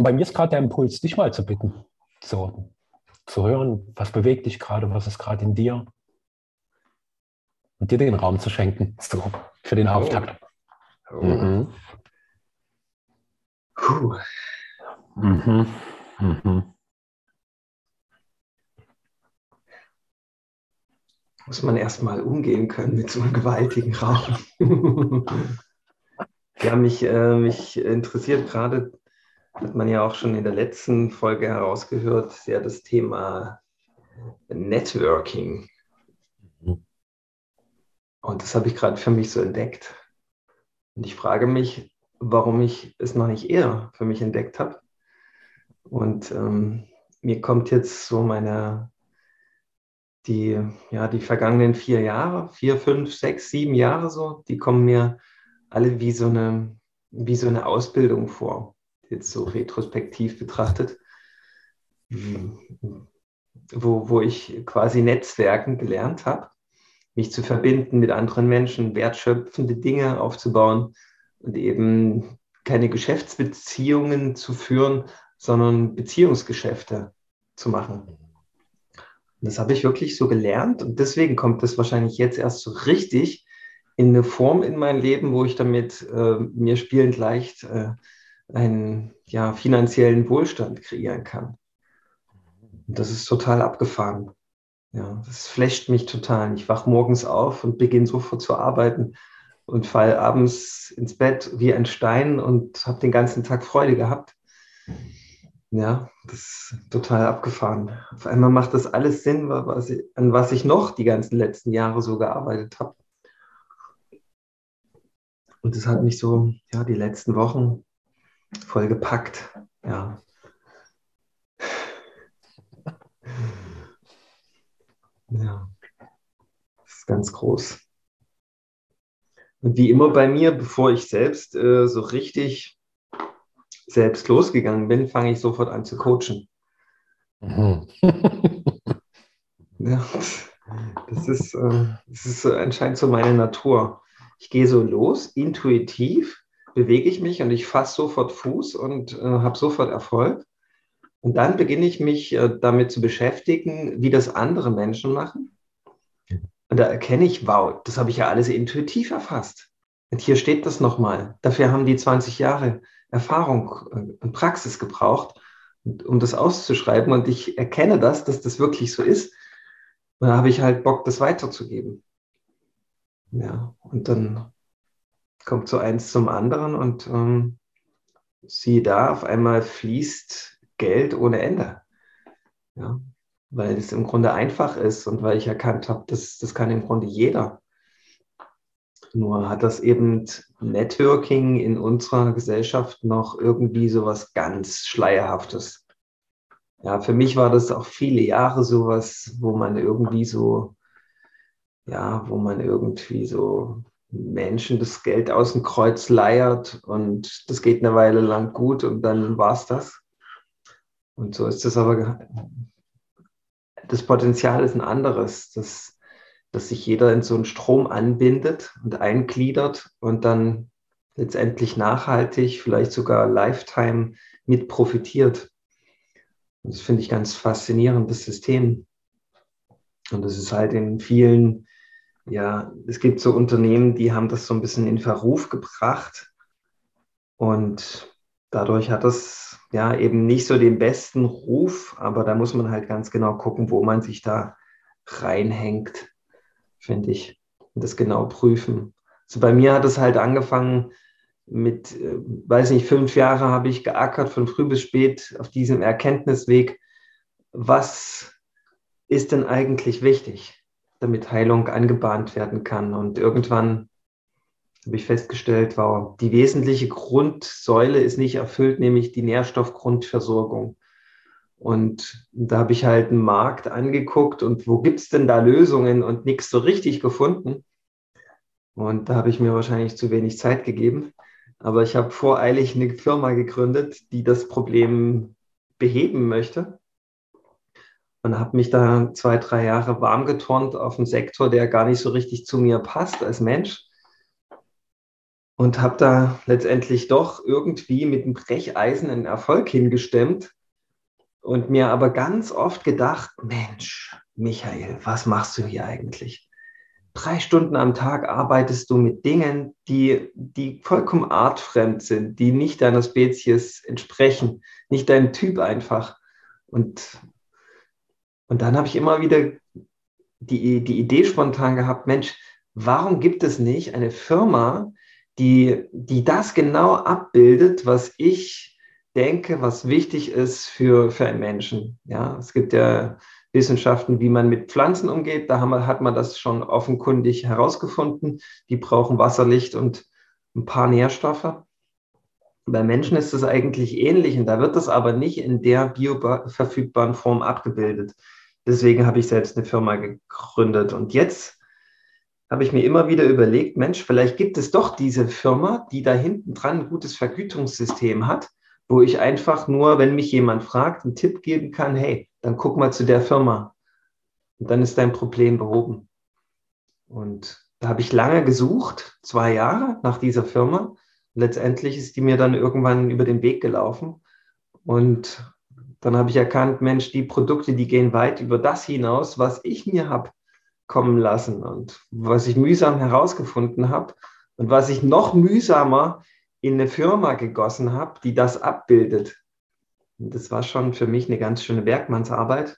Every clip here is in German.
Und bei mir ist gerade der Impuls, dich mal zu bitten, so zu hören, was bewegt dich gerade, was ist gerade in dir. Und dir den Raum zu schenken, so für den Auftakt. Oh. Oh. Mhm. Puh. Mhm. Mhm. Muss man erstmal umgehen können mit so einem gewaltigen Raum. ja, mich, äh, mich interessiert gerade, hat man ja auch schon in der letzten Folge herausgehört, sehr das Thema Networking. Mhm. Und das habe ich gerade für mich so entdeckt. Und ich frage mich, warum ich es noch nicht eher für mich entdeckt habe. Und ähm, mir kommt jetzt so meine, die, ja, die vergangenen vier Jahre, vier, fünf, sechs, sieben Jahre so, die kommen mir alle wie so eine, wie so eine Ausbildung vor, jetzt so retrospektiv betrachtet, wo, wo ich quasi Netzwerken gelernt habe, mich zu verbinden mit anderen Menschen, wertschöpfende Dinge aufzubauen und eben keine Geschäftsbeziehungen zu führen, sondern Beziehungsgeschäfte zu machen. Das habe ich wirklich so gelernt und deswegen kommt das wahrscheinlich jetzt erst so richtig in eine Form in mein Leben, wo ich damit äh, mir spielend leicht äh, einen ja, finanziellen Wohlstand kreieren kann. Und das ist total abgefahren. Ja, das flasht mich total. Ich wache morgens auf und beginne sofort zu arbeiten und falle abends ins Bett wie ein Stein und habe den ganzen Tag Freude gehabt. Ja, das ist total abgefahren. Auf einmal macht das alles Sinn, was ich, an was ich noch die ganzen letzten Jahre so gearbeitet habe. Und das hat mich so, ja, die letzten Wochen voll gepackt. Ja. Ja, das ist ganz groß. Und wie immer bei mir, bevor ich selbst äh, so richtig selbst losgegangen bin, fange ich sofort an zu coachen. Mhm. ja, das ist, äh, das ist anscheinend so meine Natur. Ich gehe so los, intuitiv bewege ich mich und ich fasse sofort Fuß und äh, habe sofort Erfolg. Und dann beginne ich mich äh, damit zu beschäftigen, wie das andere Menschen machen. Und da erkenne ich, wow, das habe ich ja alles intuitiv erfasst. Und hier steht das nochmal. Dafür haben die 20 Jahre Erfahrung äh, und Praxis gebraucht, um das auszuschreiben. Und ich erkenne das, dass das wirklich so ist. Und da habe ich halt Bock, das weiterzugeben. Ja, und dann kommt so eins zum anderen und ähm, siehe da, auf einmal fließt Geld ohne Ende. Ja, weil es im Grunde einfach ist und weil ich erkannt habe, das, das kann im Grunde jeder. Nur hat das eben Networking in unserer Gesellschaft noch irgendwie so was ganz Schleierhaftes. Ja, für mich war das auch viele Jahre sowas, wo man irgendwie so, ja, wo man irgendwie so Menschen das Geld aus dem Kreuz leiert und das geht eine Weile lang gut und dann war es das. Und so ist es aber das Potenzial ist ein anderes, dass, dass sich jeder in so einen Strom anbindet und eingliedert und dann letztendlich nachhaltig, vielleicht sogar Lifetime mit profitiert. Das finde ich ganz faszinierend, das System. Und das ist halt in vielen, ja, es gibt so Unternehmen, die haben das so ein bisschen in Verruf gebracht. Und dadurch hat das ja, eben nicht so den besten Ruf, aber da muss man halt ganz genau gucken, wo man sich da reinhängt, finde ich. Und das genau prüfen. Also bei mir hat es halt angefangen mit, äh, weiß nicht, fünf Jahre habe ich geackert, von früh bis spät auf diesem Erkenntnisweg. Was ist denn eigentlich wichtig, damit Heilung angebahnt werden kann? Und irgendwann habe ich festgestellt, wow, die wesentliche Grundsäule ist nicht erfüllt, nämlich die Nährstoffgrundversorgung. Und da habe ich halt einen Markt angeguckt und wo gibt es denn da Lösungen und nichts so richtig gefunden. Und da habe ich mir wahrscheinlich zu wenig Zeit gegeben. Aber ich habe voreilig eine Firma gegründet, die das Problem beheben möchte. Und habe mich da zwei, drei Jahre warm geturnt auf einen Sektor, der gar nicht so richtig zu mir passt als Mensch und habe da letztendlich doch irgendwie mit dem Brecheisen einen Erfolg hingestemmt und mir aber ganz oft gedacht, Mensch, Michael, was machst du hier eigentlich? Drei Stunden am Tag arbeitest du mit Dingen, die, die vollkommen artfremd sind, die nicht deiner Spezies entsprechen, nicht deinem Typ einfach. Und, und dann habe ich immer wieder die, die Idee spontan gehabt, Mensch, warum gibt es nicht eine Firma, die, die das genau abbildet, was ich denke, was wichtig ist für, für einen Menschen. Ja, es gibt ja Wissenschaften, wie man mit Pflanzen umgeht. Da wir, hat man das schon offenkundig herausgefunden. Die brauchen Wasser, Licht und ein paar Nährstoffe. Bei Menschen ist es eigentlich ähnlich und da wird das aber nicht in der bioverfügbaren Form abgebildet. Deswegen habe ich selbst eine Firma gegründet. Und jetzt habe ich mir immer wieder überlegt, Mensch, vielleicht gibt es doch diese Firma, die da hinten dran ein gutes Vergütungssystem hat, wo ich einfach nur, wenn mich jemand fragt, einen Tipp geben kann, hey, dann guck mal zu der Firma. Und dann ist dein Problem behoben. Und da habe ich lange gesucht, zwei Jahre nach dieser Firma. Letztendlich ist die mir dann irgendwann über den Weg gelaufen. Und dann habe ich erkannt, Mensch, die Produkte, die gehen weit über das hinaus, was ich mir habe kommen lassen und was ich mühsam herausgefunden habe und was ich noch mühsamer in eine Firma gegossen habe, die das abbildet. Und das war schon für mich eine ganz schöne Werkmannsarbeit.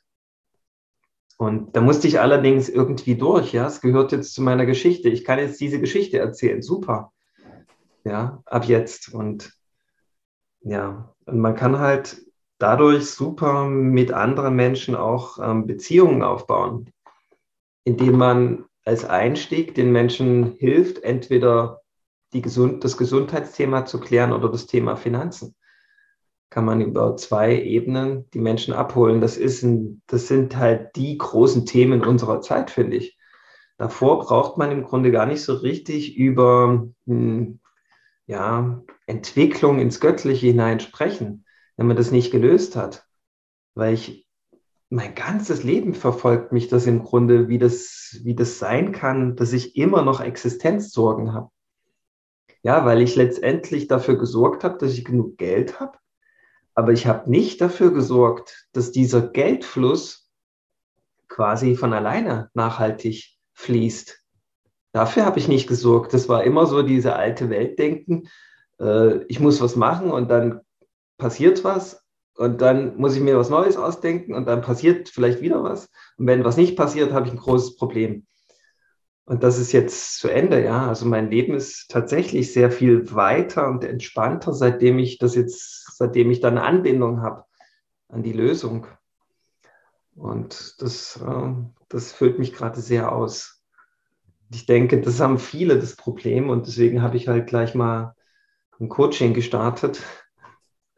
Und da musste ich allerdings irgendwie durch. Ja, es gehört jetzt zu meiner Geschichte. Ich kann jetzt diese Geschichte erzählen. Super. Ja, ab jetzt. Und ja, und man kann halt dadurch super mit anderen Menschen auch ähm, Beziehungen aufbauen indem man als Einstieg den Menschen hilft, entweder Gesund das Gesundheitsthema zu klären oder das Thema Finanzen. Kann man über zwei Ebenen die Menschen abholen. Das, ist ein, das sind halt die großen Themen unserer Zeit, finde ich. Davor braucht man im Grunde gar nicht so richtig über hm, ja, Entwicklung ins Göttliche hinein sprechen, wenn man das nicht gelöst hat. Weil ich mein ganzes Leben verfolgt mich das im Grunde, wie das, wie das sein kann, dass ich immer noch Existenzsorgen habe. Ja, weil ich letztendlich dafür gesorgt habe, dass ich genug Geld habe, aber ich habe nicht dafür gesorgt, dass dieser Geldfluss quasi von alleine nachhaltig fließt. Dafür habe ich nicht gesorgt. Das war immer so diese alte Weltdenken. Äh, ich muss was machen und dann passiert was und dann muss ich mir was Neues ausdenken und dann passiert vielleicht wieder was. Und wenn was nicht passiert, habe ich ein großes Problem. Und das ist jetzt zu Ende, ja. Also mein Leben ist tatsächlich sehr viel weiter und entspannter, seitdem ich das jetzt, seitdem ich da eine Anbindung habe an die Lösung. Und das, äh, das füllt mich gerade sehr aus. Ich denke, das haben viele das Problem und deswegen habe ich halt gleich mal ein Coaching gestartet,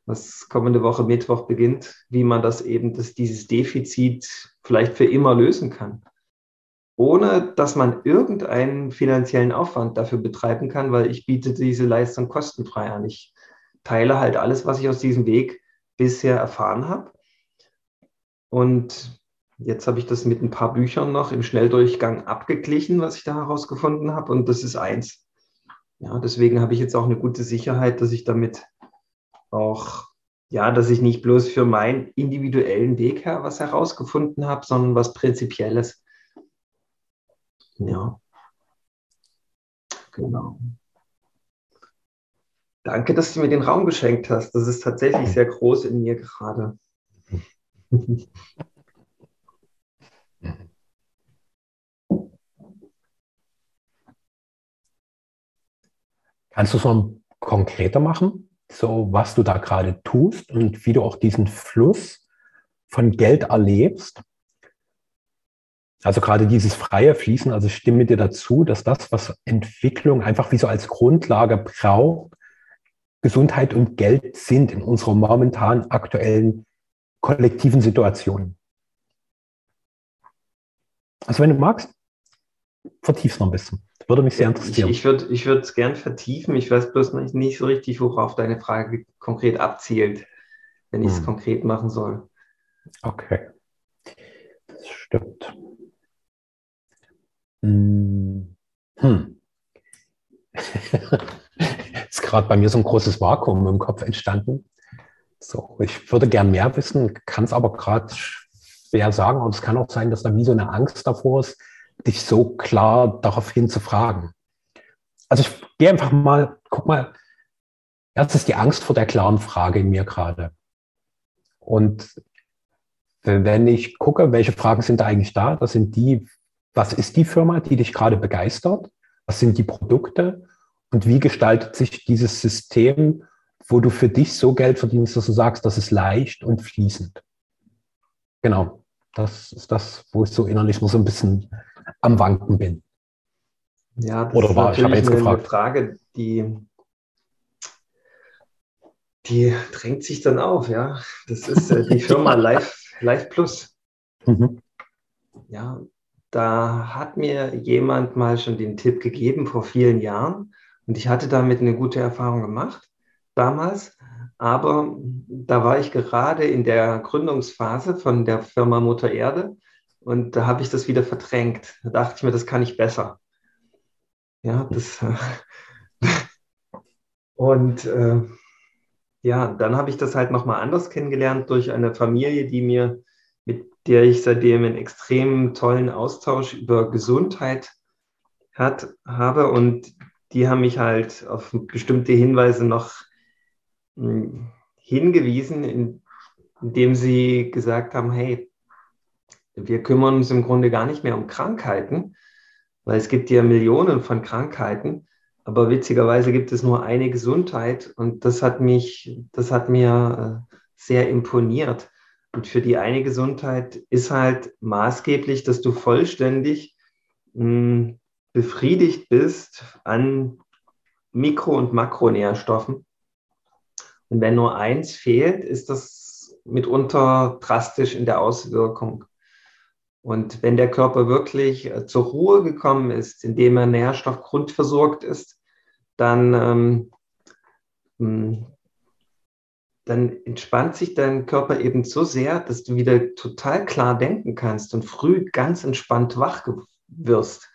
was kommende Woche Mittwoch beginnt, wie man das eben, dass dieses Defizit vielleicht für immer lösen kann. Ohne dass man irgendeinen finanziellen Aufwand dafür betreiben kann, weil ich biete diese Leistung kostenfrei an. Ich teile halt alles, was ich aus diesem Weg bisher erfahren habe. Und jetzt habe ich das mit ein paar Büchern noch im Schnelldurchgang abgeglichen, was ich da herausgefunden habe. Und das ist eins. Ja, deswegen habe ich jetzt auch eine gute Sicherheit, dass ich damit auch, ja, dass ich nicht bloß für meinen individuellen Weg her was herausgefunden habe, sondern was Prinzipielles. Ja. Genau. Danke, dass du mir den Raum geschenkt hast. Das ist tatsächlich sehr groß in mir gerade. Kannst du es noch konkreter machen? So was du da gerade tust und wie du auch diesen Fluss von Geld erlebst. Also gerade dieses freie Fließen, also stimme dir dazu, dass das, was Entwicklung einfach wie so als Grundlage braucht, Gesundheit und Geld sind in unserer momentan aktuellen kollektiven Situation. Also wenn du magst, vertiefst noch ein bisschen. Würde mich sehr interessieren. Ich, ich würde ich es gern vertiefen. Ich weiß bloß nicht, nicht so richtig, worauf deine Frage konkret abzielt, wenn ich es hm. konkret machen soll. Okay. Das stimmt. Hm. hm. gerade bei mir so ein großes Vakuum im Kopf entstanden. So, ich würde gern mehr wissen, kann es aber gerade schwer sagen. Und es kann auch sein, dass da wie so eine Angst davor ist, dich so klar darauf hin zu fragen. Also ich gehe einfach mal, guck mal, erst ist die Angst vor der klaren Frage in mir gerade. Und wenn ich gucke, welche Fragen sind da eigentlich da, das sind die, was ist die Firma, die dich gerade begeistert? Was sind die Produkte? Und wie gestaltet sich dieses System, wo du für dich so Geld verdienst, dass du sagst, das ist leicht und fließend? Genau, das ist das, wo ich so innerlich nur so ein bisschen am Wanken bin. Ja, das Oder ist war, natürlich ich habe jetzt eine, gefragt. Frage, die, die drängt sich dann auf, ja. Das ist äh, die Firma Live, Live Plus. Mhm. Ja, da hat mir jemand mal schon den Tipp gegeben vor vielen Jahren und ich hatte damit eine gute Erfahrung gemacht damals. Aber da war ich gerade in der Gründungsphase von der Firma Mutter Erde und da habe ich das wieder verdrängt. Da dachte ich mir, das kann ich besser. Ja, das. und äh, ja, dann habe ich das halt nochmal anders kennengelernt durch eine Familie, die mir, mit der ich seitdem einen extrem tollen Austausch über Gesundheit hat, habe. Und die haben mich halt auf bestimmte Hinweise noch mh, hm, hingewiesen, indem sie gesagt haben, hey, wir kümmern uns im Grunde gar nicht mehr um Krankheiten, weil es gibt ja Millionen von Krankheiten, aber witzigerweise gibt es nur eine Gesundheit und das hat mich, das hat mir äh, sehr imponiert. Und für die eine Gesundheit ist halt maßgeblich, dass du vollständig mh, hm, befriedigt bist an Mikro- und Makronährstoffen. Und wenn nur eins fehlt, ist das mitunter drastisch in der Auswirkung. Und wenn der Körper wirklich äh, zur Ruhe gekommen ist, indem er nährstoffgrundversorgt ist, dann, ähm, hm, dann entspannt sich dein Körper eben so sehr, dass du wieder total klar denken kannst und früh ganz entspannt wach wirst.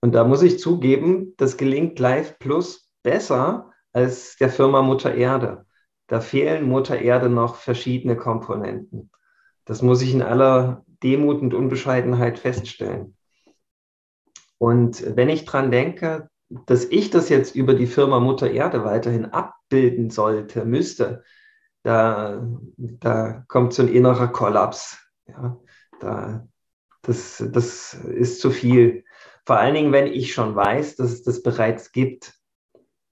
Und da muss ich zugeben, das gelingt Live Plus besser als der Firma Mutter Erde. Da fehlen Mutter Erde noch verschiedene Komponenten. Das muss ich in aller Demut und Unbescheidenheit feststellen. Und wenn ich dran denke, dass ich das jetzt über die Firma Mutter Erde weiterhin abbilden sollte, müsste, da, da kommt so ein innerer Kollaps. Ja, da, das, das ist zu viel. Vor allen Dingen, wenn ich schon weiß, dass es das bereits gibt.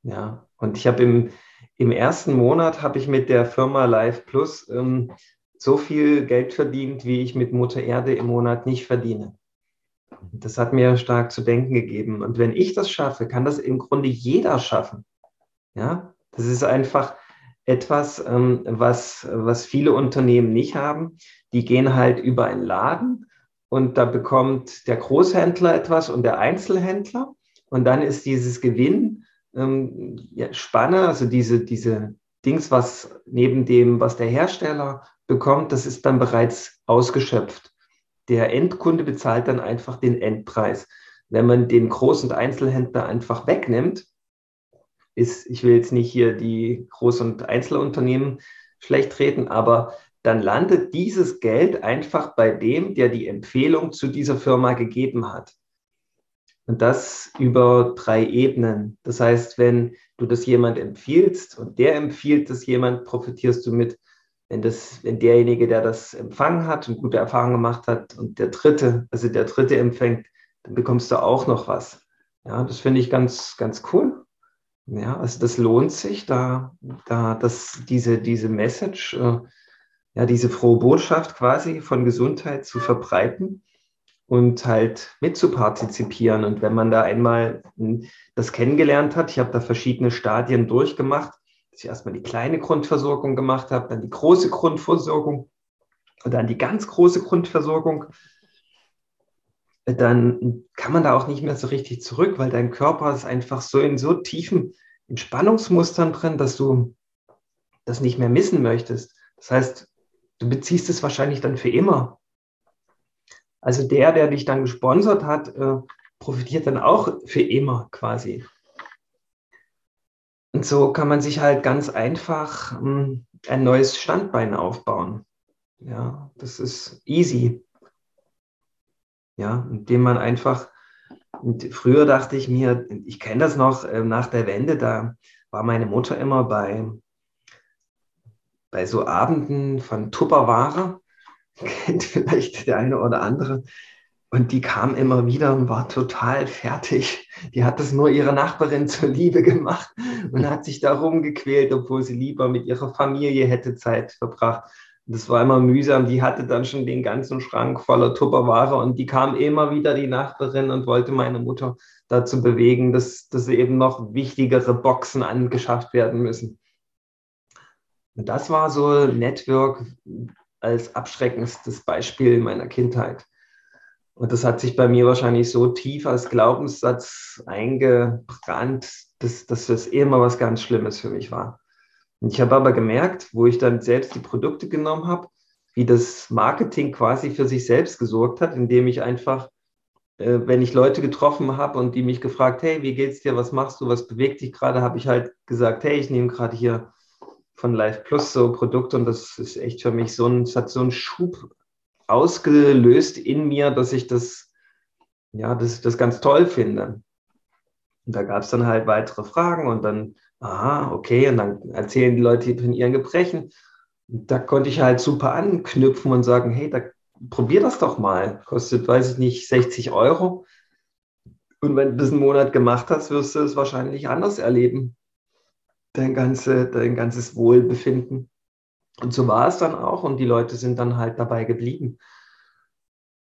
Ja, und ich habe im, im ersten Monat habe ich mit der Firma Live Plus ähm, so viel Geld verdient, wie ich mit Mutter Erde im Monat nicht verdiene. Das hat mir stark zu denken gegeben. Und wenn ich das schaffe, kann das im Grunde jeder schaffen. Ja, das ist einfach etwas, ähm, was, was viele Unternehmen nicht haben. Die gehen halt über einen Laden und da bekommt der Großhändler etwas und der Einzelhändler. Und dann ist dieses Gewinn ähm, ja, Spanne, also diese, diese Dings, was neben dem, was der Hersteller bekommt, das ist dann bereits ausgeschöpft. Der Endkunde bezahlt dann einfach den Endpreis. Wenn man den Groß- und Einzelhändler einfach wegnimmt, ist, ich will jetzt nicht hier die Groß- und Einzelunternehmen schlecht reden, aber dann landet dieses Geld einfach bei dem, der die Empfehlung zu dieser Firma gegeben hat. Und das über drei Ebenen. Das heißt, wenn du das jemand empfiehlst und der empfiehlt das jemand, profitierst du mit wenn, das, wenn derjenige, der das empfangen hat und gute Erfahrungen gemacht hat und der Dritte, also der Dritte empfängt, dann bekommst du auch noch was. Ja, das finde ich ganz, ganz cool. Ja, also das lohnt sich, da, da das, diese, diese Message, äh, ja, diese frohe Botschaft quasi von Gesundheit zu verbreiten und halt mitzupartizipieren. Und wenn man da einmal das kennengelernt hat, ich habe da verschiedene Stadien durchgemacht, dass ich erstmal die kleine Grundversorgung gemacht habe, dann die große Grundversorgung und dann die ganz große Grundversorgung, dann kann man da auch nicht mehr so richtig zurück, weil dein Körper ist einfach so in so tiefen Entspannungsmustern drin, dass du das nicht mehr missen möchtest. Das heißt, du beziehst es wahrscheinlich dann für immer. Also der, der dich dann gesponsert hat, äh, profitiert dann auch für immer quasi. Und so kann man sich halt ganz einfach hm, ein neues Standbein aufbauen. Ja, das ist easy. Ja, indem man einfach, früher dachte ich mir, ich kenne das noch, äh, nach der Wende, da war meine Mutter immer bei, bei so Abenden von Tupperware, kennt vielleicht der eine oder andere, und die kam immer wieder und war total fertig. Die hat das nur ihrer Nachbarin zur Liebe gemacht und hat sich darum gequält, obwohl sie lieber mit ihrer Familie hätte Zeit verbracht. Das war immer mühsam. Die hatte dann schon den ganzen Schrank voller Tupperware und die kam immer wieder, die Nachbarin, und wollte meine Mutter dazu bewegen, dass, dass eben noch wichtigere Boxen angeschafft werden müssen. Und das war so Network als abschreckendstes Beispiel meiner Kindheit. Und das hat sich bei mir wahrscheinlich so tief als Glaubenssatz eingebrannt, dass, dass das immer was ganz Schlimmes für mich war. Und ich habe aber gemerkt, wo ich dann selbst die Produkte genommen habe, wie das Marketing quasi für sich selbst gesorgt hat, indem ich einfach, äh, wenn ich Leute getroffen habe und die mich gefragt, hey, wie geht's dir, was machst du, was bewegt dich gerade, habe ich halt gesagt, hey, ich nehme gerade hier von Life Plus so Produkte und das ist echt für mich so ein, es hat so einen Schub ausgelöst in mir, dass ich das, ja, das, das ganz toll finde. Und da gab es dann halt weitere Fragen und dann, aha, okay, und dann erzählen die Leute von ihren Gebrechen. Und da konnte ich halt super anknüpfen und sagen, hey, da, probier das doch mal. Kostet, weiß ich nicht, 60 Euro. Und wenn du das einen Monat gemacht hast, wirst du es wahrscheinlich anders erleben. Dein, ganze, dein ganzes Wohlbefinden. Und so war es dann auch und die Leute sind dann halt dabei geblieben.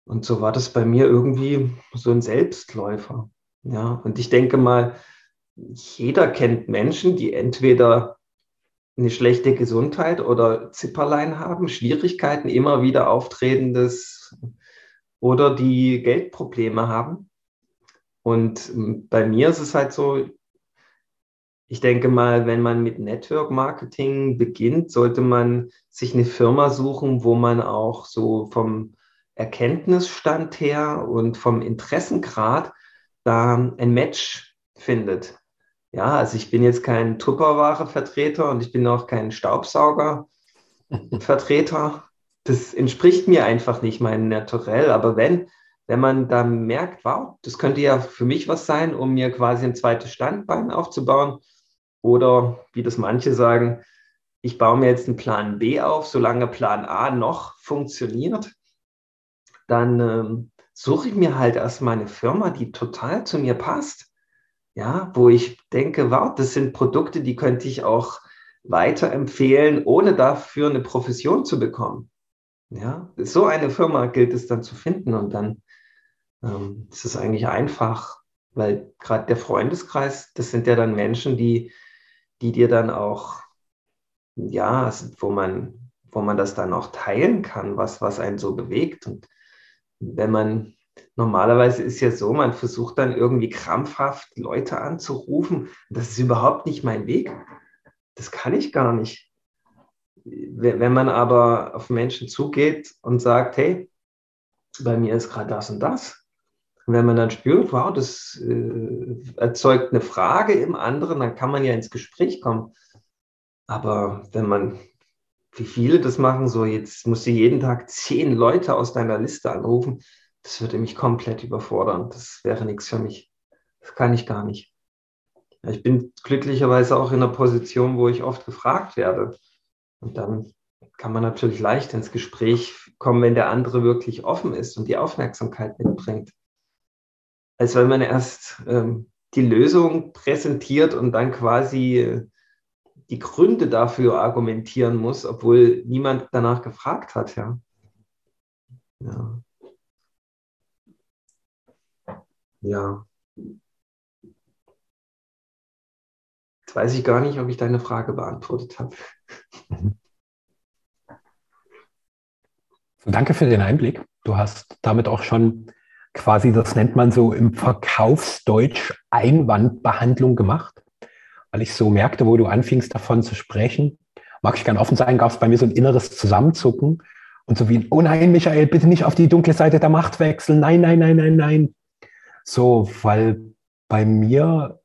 Und so war das bei mir irgendwie so ein Selbstläufer. Ja, und ich denke mal, jeder kennt Menschen, die entweder eine schlechte Gesundheit oder Zipperlein haben, Schwierigkeiten, immer wieder auftretendes oder die Geldprobleme haben. Und bei mir ist es halt so, ich denke mal, wenn man mit Network Marketing beginnt, sollte man sich eine Firma suchen, wo man auch so vom Erkenntnisstand her und vom Interessengrad da ein Match findet. Ja, also ich bin jetzt kein Tupperware-Vertreter und ich bin auch kein Staubsauger-Vertreter. Das entspricht mir einfach nicht meinem Naturell. Aber wenn, wenn man da merkt, wow, das könnte ja für mich was sein, um mir quasi ein zweites Standbein aufzubauen, oder wie das manche sagen, ich baue mir jetzt einen Plan B auf, solange Plan A noch funktioniert, dann ähm, suche ich mir halt erstmal eine Firma, die total zu mir passt. Ja, wo ich denke, wow, das sind Produkte, die könnte ich auch weiterempfehlen, ohne dafür eine Profession zu bekommen. Ja, so eine Firma gilt es dann zu finden und dann ähm, ist es eigentlich einfach, weil gerade der Freundeskreis, das sind ja dann Menschen, die die dir dann auch, ja, wo man, wo man das dann auch teilen kann, was, was einen so bewegt. Und wenn man, normalerweise ist ja so, man versucht dann irgendwie krampfhaft Leute anzurufen. Das ist überhaupt nicht mein Weg. Das kann ich gar nicht. Wenn man aber auf Menschen zugeht und sagt, hey, bei mir ist gerade das und das, und wenn man dann spürt, wow, das äh, erzeugt eine Frage im anderen, dann kann man ja ins Gespräch kommen. Aber wenn man, wie viele das machen, so jetzt musst du jeden Tag zehn Leute aus deiner Liste anrufen, das würde mich komplett überfordern. Das wäre nichts für mich. Das kann ich gar nicht. Ich bin glücklicherweise auch in einer Position, wo ich oft gefragt werde. Und dann kann man natürlich leicht ins Gespräch kommen, wenn der andere wirklich offen ist und die Aufmerksamkeit mitbringt als wenn man erst ähm, die Lösung präsentiert und dann quasi äh, die Gründe dafür argumentieren muss, obwohl niemand danach gefragt hat. Ja. Ja. ja. Jetzt weiß ich gar nicht, ob ich deine Frage beantwortet habe. Danke für den Einblick. Du hast damit auch schon quasi, das nennt man so im Verkaufsdeutsch Einwandbehandlung gemacht, weil ich so merkte, wo du anfingst davon zu sprechen, mag ich gern offen sein, gab es bei mir so ein inneres Zusammenzucken und so wie, oh nein, Michael, bitte nicht auf die dunkle Seite der Macht wechseln, nein, nein, nein, nein, nein. So, weil bei mir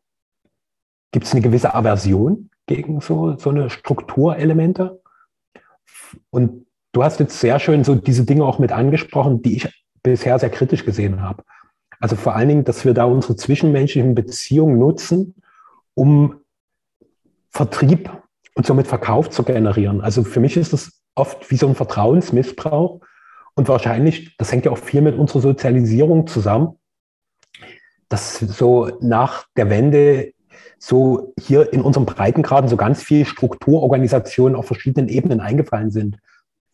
gibt es eine gewisse Aversion gegen so, so eine Strukturelemente. Und du hast jetzt sehr schön so diese Dinge auch mit angesprochen, die ich bisher sehr kritisch gesehen habe. Also vor allen Dingen, dass wir da unsere zwischenmenschlichen Beziehungen nutzen, um Vertrieb und somit Verkauf zu generieren. Also für mich ist das oft wie so ein Vertrauensmissbrauch. Und wahrscheinlich, das hängt ja auch viel mit unserer Sozialisierung zusammen, dass so nach der Wende so hier in unserem Breitengraden so ganz viel Strukturorganisationen auf verschiedenen Ebenen eingefallen sind.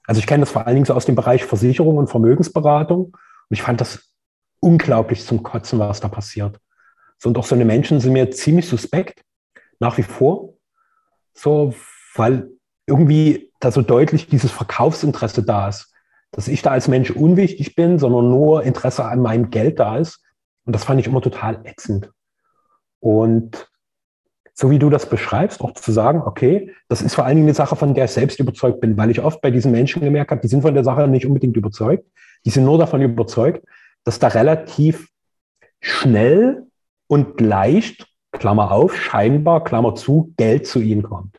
Also ich kenne das vor allen Dingen so aus dem Bereich Versicherung und Vermögensberatung. Und ich fand das unglaublich zum Kotzen, was da passiert. So, und auch so eine Menschen sind mir ziemlich suspekt, nach wie vor. So, weil irgendwie da so deutlich dieses Verkaufsinteresse da ist. Dass ich da als Mensch unwichtig bin, sondern nur Interesse an meinem Geld da ist. Und das fand ich immer total ätzend. Und so wie du das beschreibst, auch zu sagen, okay, das ist vor allen Dingen eine Sache, von der ich selbst überzeugt bin, weil ich oft bei diesen Menschen gemerkt habe, die sind von der Sache nicht unbedingt überzeugt. Die sind nur davon überzeugt, dass da relativ schnell und leicht, Klammer auf, scheinbar, Klammer zu, Geld zu ihnen kommt.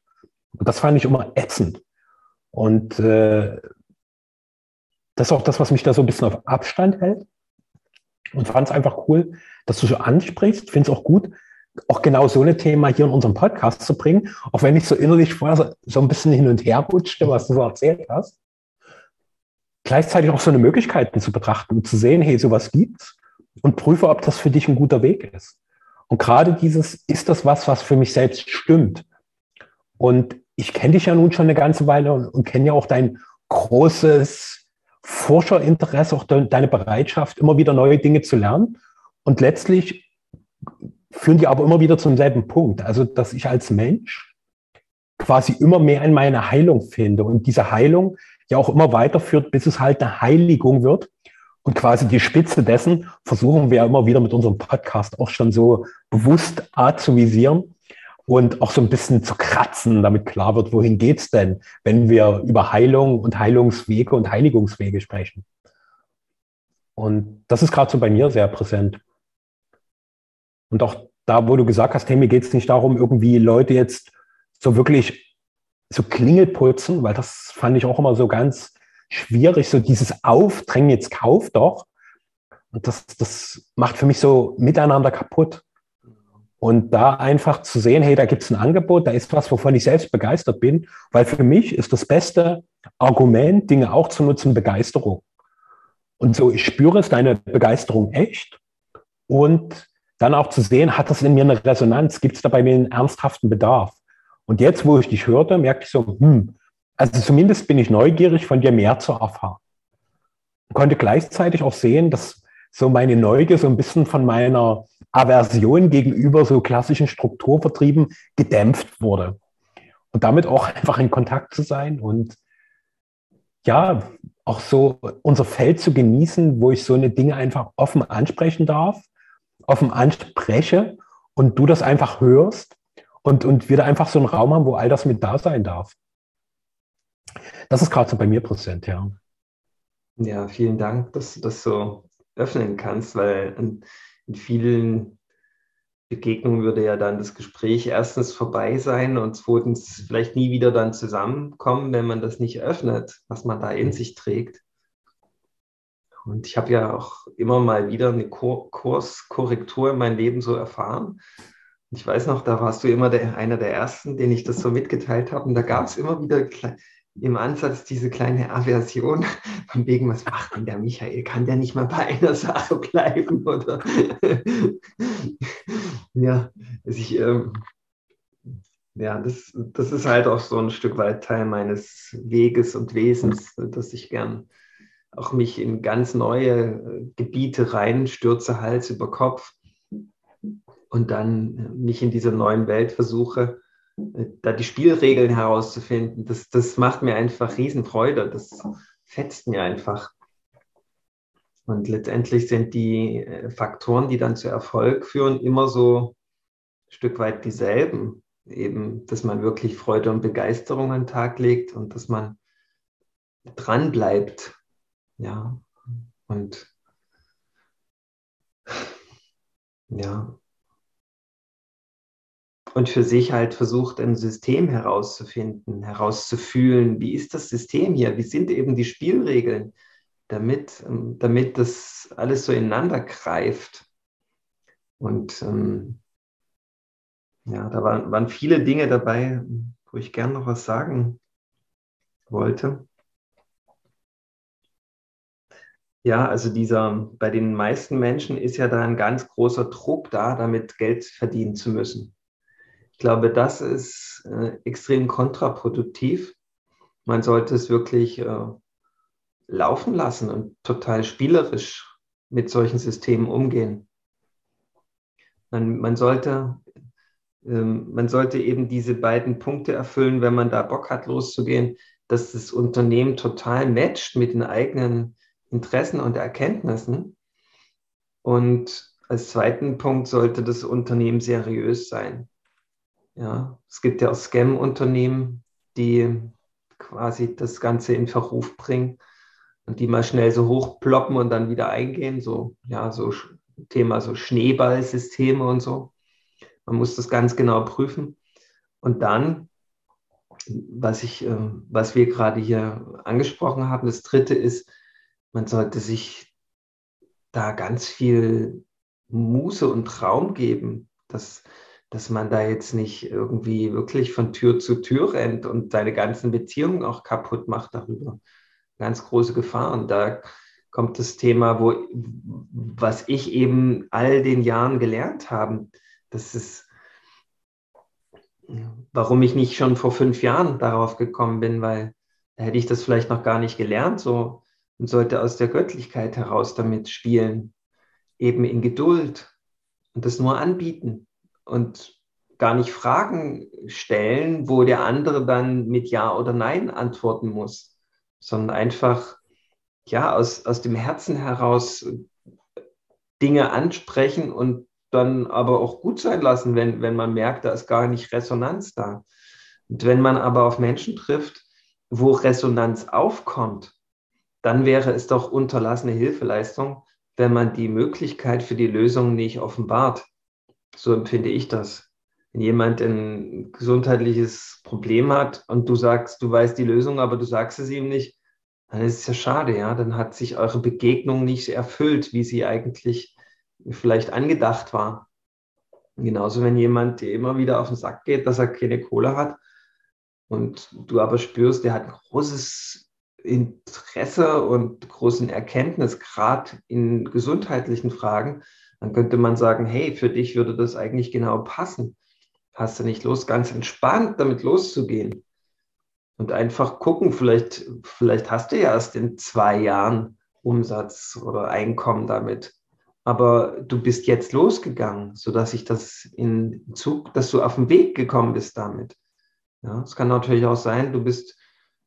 Und das fand ich immer ätzend. Und äh, das ist auch das, was mich da so ein bisschen auf Abstand hält. Und fand es einfach cool, dass du so ansprichst. Finde es auch gut, auch genau so ein Thema hier in unserem Podcast zu bringen, auch wenn ich so innerlich vorher so, ein bisschen hin und her rutschte, was du so erzählt hast. Gleichzeitig auch so eine Möglichkeiten zu betrachten und zu sehen, hey, sowas gibt's und prüfe, ob das für dich ein guter Weg ist. Und gerade dieses, ist das was, was für mich selbst stimmt? Und ich kenne dich ja nun schon eine ganze Weile und, und kenne ja auch dein großes Forscherinteresse, auch de, deine Bereitschaft, immer wieder neue Dinge zu lernen. Und letztlich führen die aber immer wieder zum selben Punkt. Also, dass ich als Mensch quasi immer mehr in meine Heilung finde und diese Heilung ja auch immer weiterführt, bis es halt eine Heiligung wird. Und quasi die Spitze dessen versuchen wir immer wieder mit unserem Podcast auch schon so bewusst zu visieren und auch so ein bisschen zu kratzen, damit klar wird, wohin geht's denn, wenn wir über Heilung und Heilungswege und Heiligungswege sprechen. Und das ist gerade so bei mir sehr präsent. Und auch da, wo du gesagt hast, hey, mir geht es nicht darum, irgendwie Leute jetzt so wirklich so Klingel putzen, weil das fand ich auch immer so ganz schwierig, so dieses Aufdrängen, jetzt kauf doch. Und das, das macht für mich so miteinander kaputt. Und da einfach zu sehen, hey, da gibt es ein Angebot, da ist was, wovon ich selbst begeistert bin, weil für mich ist das beste Argument, Dinge auch zu nutzen, Begeisterung. Und so, ich spüre es, deine Begeisterung echt. Und dann auch zu sehen, hat das in mir eine Resonanz? Gibt es da bei mir einen ernsthaften Bedarf? Und jetzt, wo ich dich hörte, merke ich so, hm, also zumindest bin ich neugierig, von dir mehr zu erfahren. Ich konnte gleichzeitig auch sehen, dass so meine Neugier so ein bisschen von meiner Aversion gegenüber so klassischen Strukturvertrieben gedämpft wurde. Und damit auch einfach in Kontakt zu sein und ja, auch so unser Feld zu genießen, wo ich so eine Dinge einfach offen ansprechen darf offen anspreche und du das einfach hörst und, und wir da einfach so einen Raum haben, wo all das mit da sein darf. Das ist gerade so bei mir präsent, ja. Ja, vielen Dank, dass du das so öffnen kannst, weil in, in vielen Begegnungen würde ja dann das Gespräch erstens vorbei sein und zweitens vielleicht nie wieder dann zusammenkommen, wenn man das nicht öffnet, was man da in sich trägt. Und ich habe ja auch immer mal wieder eine Kurskorrektur in meinem Leben so erfahren. Ich weiß noch, da warst du immer der, einer der Ersten, den ich das so mitgeteilt habe. Und da gab es immer wieder im Ansatz diese kleine Aversion von wegen, was macht denn der Michael? Kann der nicht mal bei einer Sache bleiben? Oder ja, also ich, ähm, ja, das, das ist halt auch so ein Stück weit Teil meines Weges und Wesens, dass ich gern auch mich in ganz neue äh, Gebiete reinstürze, Hals über Kopf und dann äh, mich in dieser neuen Welt versuche, äh, da die Spielregeln herauszufinden. Das, das macht mir einfach Riesenfreude. Das fetzt mir einfach. Und letztendlich sind die Faktoren, die dann zu Erfolg führen, immer so ein Stück weit dieselben. Eben, dass man wirklich Freude und Begeisterung an den Tag legt und dass man dran bleibt ja, und ja, und für sich halt versucht, ein System herauszufinden, herauszufühlen, wie ist das System hier, wie sind eben die Spielregeln, damit, ähm, damit das alles so ineinander greift. Und ähm, ja, da waren, waren viele Dinge dabei, wo ich gern noch was sagen wollte. Ja, also dieser, bei den meisten Menschen ist ja da ein ganz großer Druck da, damit Geld verdienen zu müssen. Ich glaube, das ist äh, extrem kontraproduktiv. Man sollte es wirklich äh, laufen lassen und total spielerisch mit solchen Systemen umgehen. Man, man, sollte, ähm, man sollte eben diese beiden Punkte erfüllen, wenn man da Bock hat, loszugehen, dass das Unternehmen total matcht mit den eigenen Interessen und Erkenntnissen. Und als zweiten Punkt sollte das Unternehmen seriös sein. Ja, es gibt ja auch Scam-Unternehmen, die quasi das Ganze in Verruf bringen und die mal schnell so hochploppen und dann wieder eingehen. So, ja, so Thema so Schneeballsysteme und so. Man muss das ganz genau prüfen. Und dann, was ich, ähm, was wir gerade hier angesprochen haben, das dritte ist, man sollte sich da ganz viel Muße und Raum geben, dass, dass man da jetzt nicht irgendwie wirklich von Tür zu Tür rennt und seine ganzen Beziehungen auch kaputt macht darüber. Ganz große Gefahr. Und da kommt das Thema, wo, was ich eben all den Jahren gelernt habe, das ist, warum ich nicht schon vor fünf Jahren darauf gekommen bin, weil da hätte ich das vielleicht noch gar nicht gelernt, so und sollte aus der Göttlichkeit heraus damit spielen, eben in Geduld und das nur anbieten und gar nicht Fragen stellen, wo der andere dann mit Ja oder Nein antworten muss, sondern einfach ja aus, aus dem Herzen heraus Dinge ansprechen und dann aber auch gut sein lassen, wenn, wenn man merkt, da ist gar nicht Resonanz da. Und wenn man aber auf Menschen trifft, wo Resonanz aufkommt, dann wäre es doch unterlassene Hilfeleistung, wenn man die Möglichkeit für die Lösung nicht offenbart. So empfinde ich das. Wenn jemand ein gesundheitliches Problem hat und du sagst, du weißt die Lösung, aber du sagst es ihm nicht, dann ist es ja schade, ja. Dann hat sich eure Begegnung nicht erfüllt, wie sie eigentlich vielleicht angedacht war. Genauso, wenn jemand dir immer wieder auf den Sack geht, dass er keine Kohle hat und du aber spürst, der hat ein großes Interesse und großen Erkenntnisgrad in gesundheitlichen Fragen, dann könnte man sagen, hey, für dich würde das eigentlich genau passen. Hast du nicht Lust, ganz entspannt damit loszugehen? Und einfach gucken, vielleicht, vielleicht hast du ja erst in zwei Jahren Umsatz oder Einkommen damit. Aber du bist jetzt losgegangen, sodass ich das in Zug, dass du auf den Weg gekommen bist damit. Ja, es kann natürlich auch sein, du bist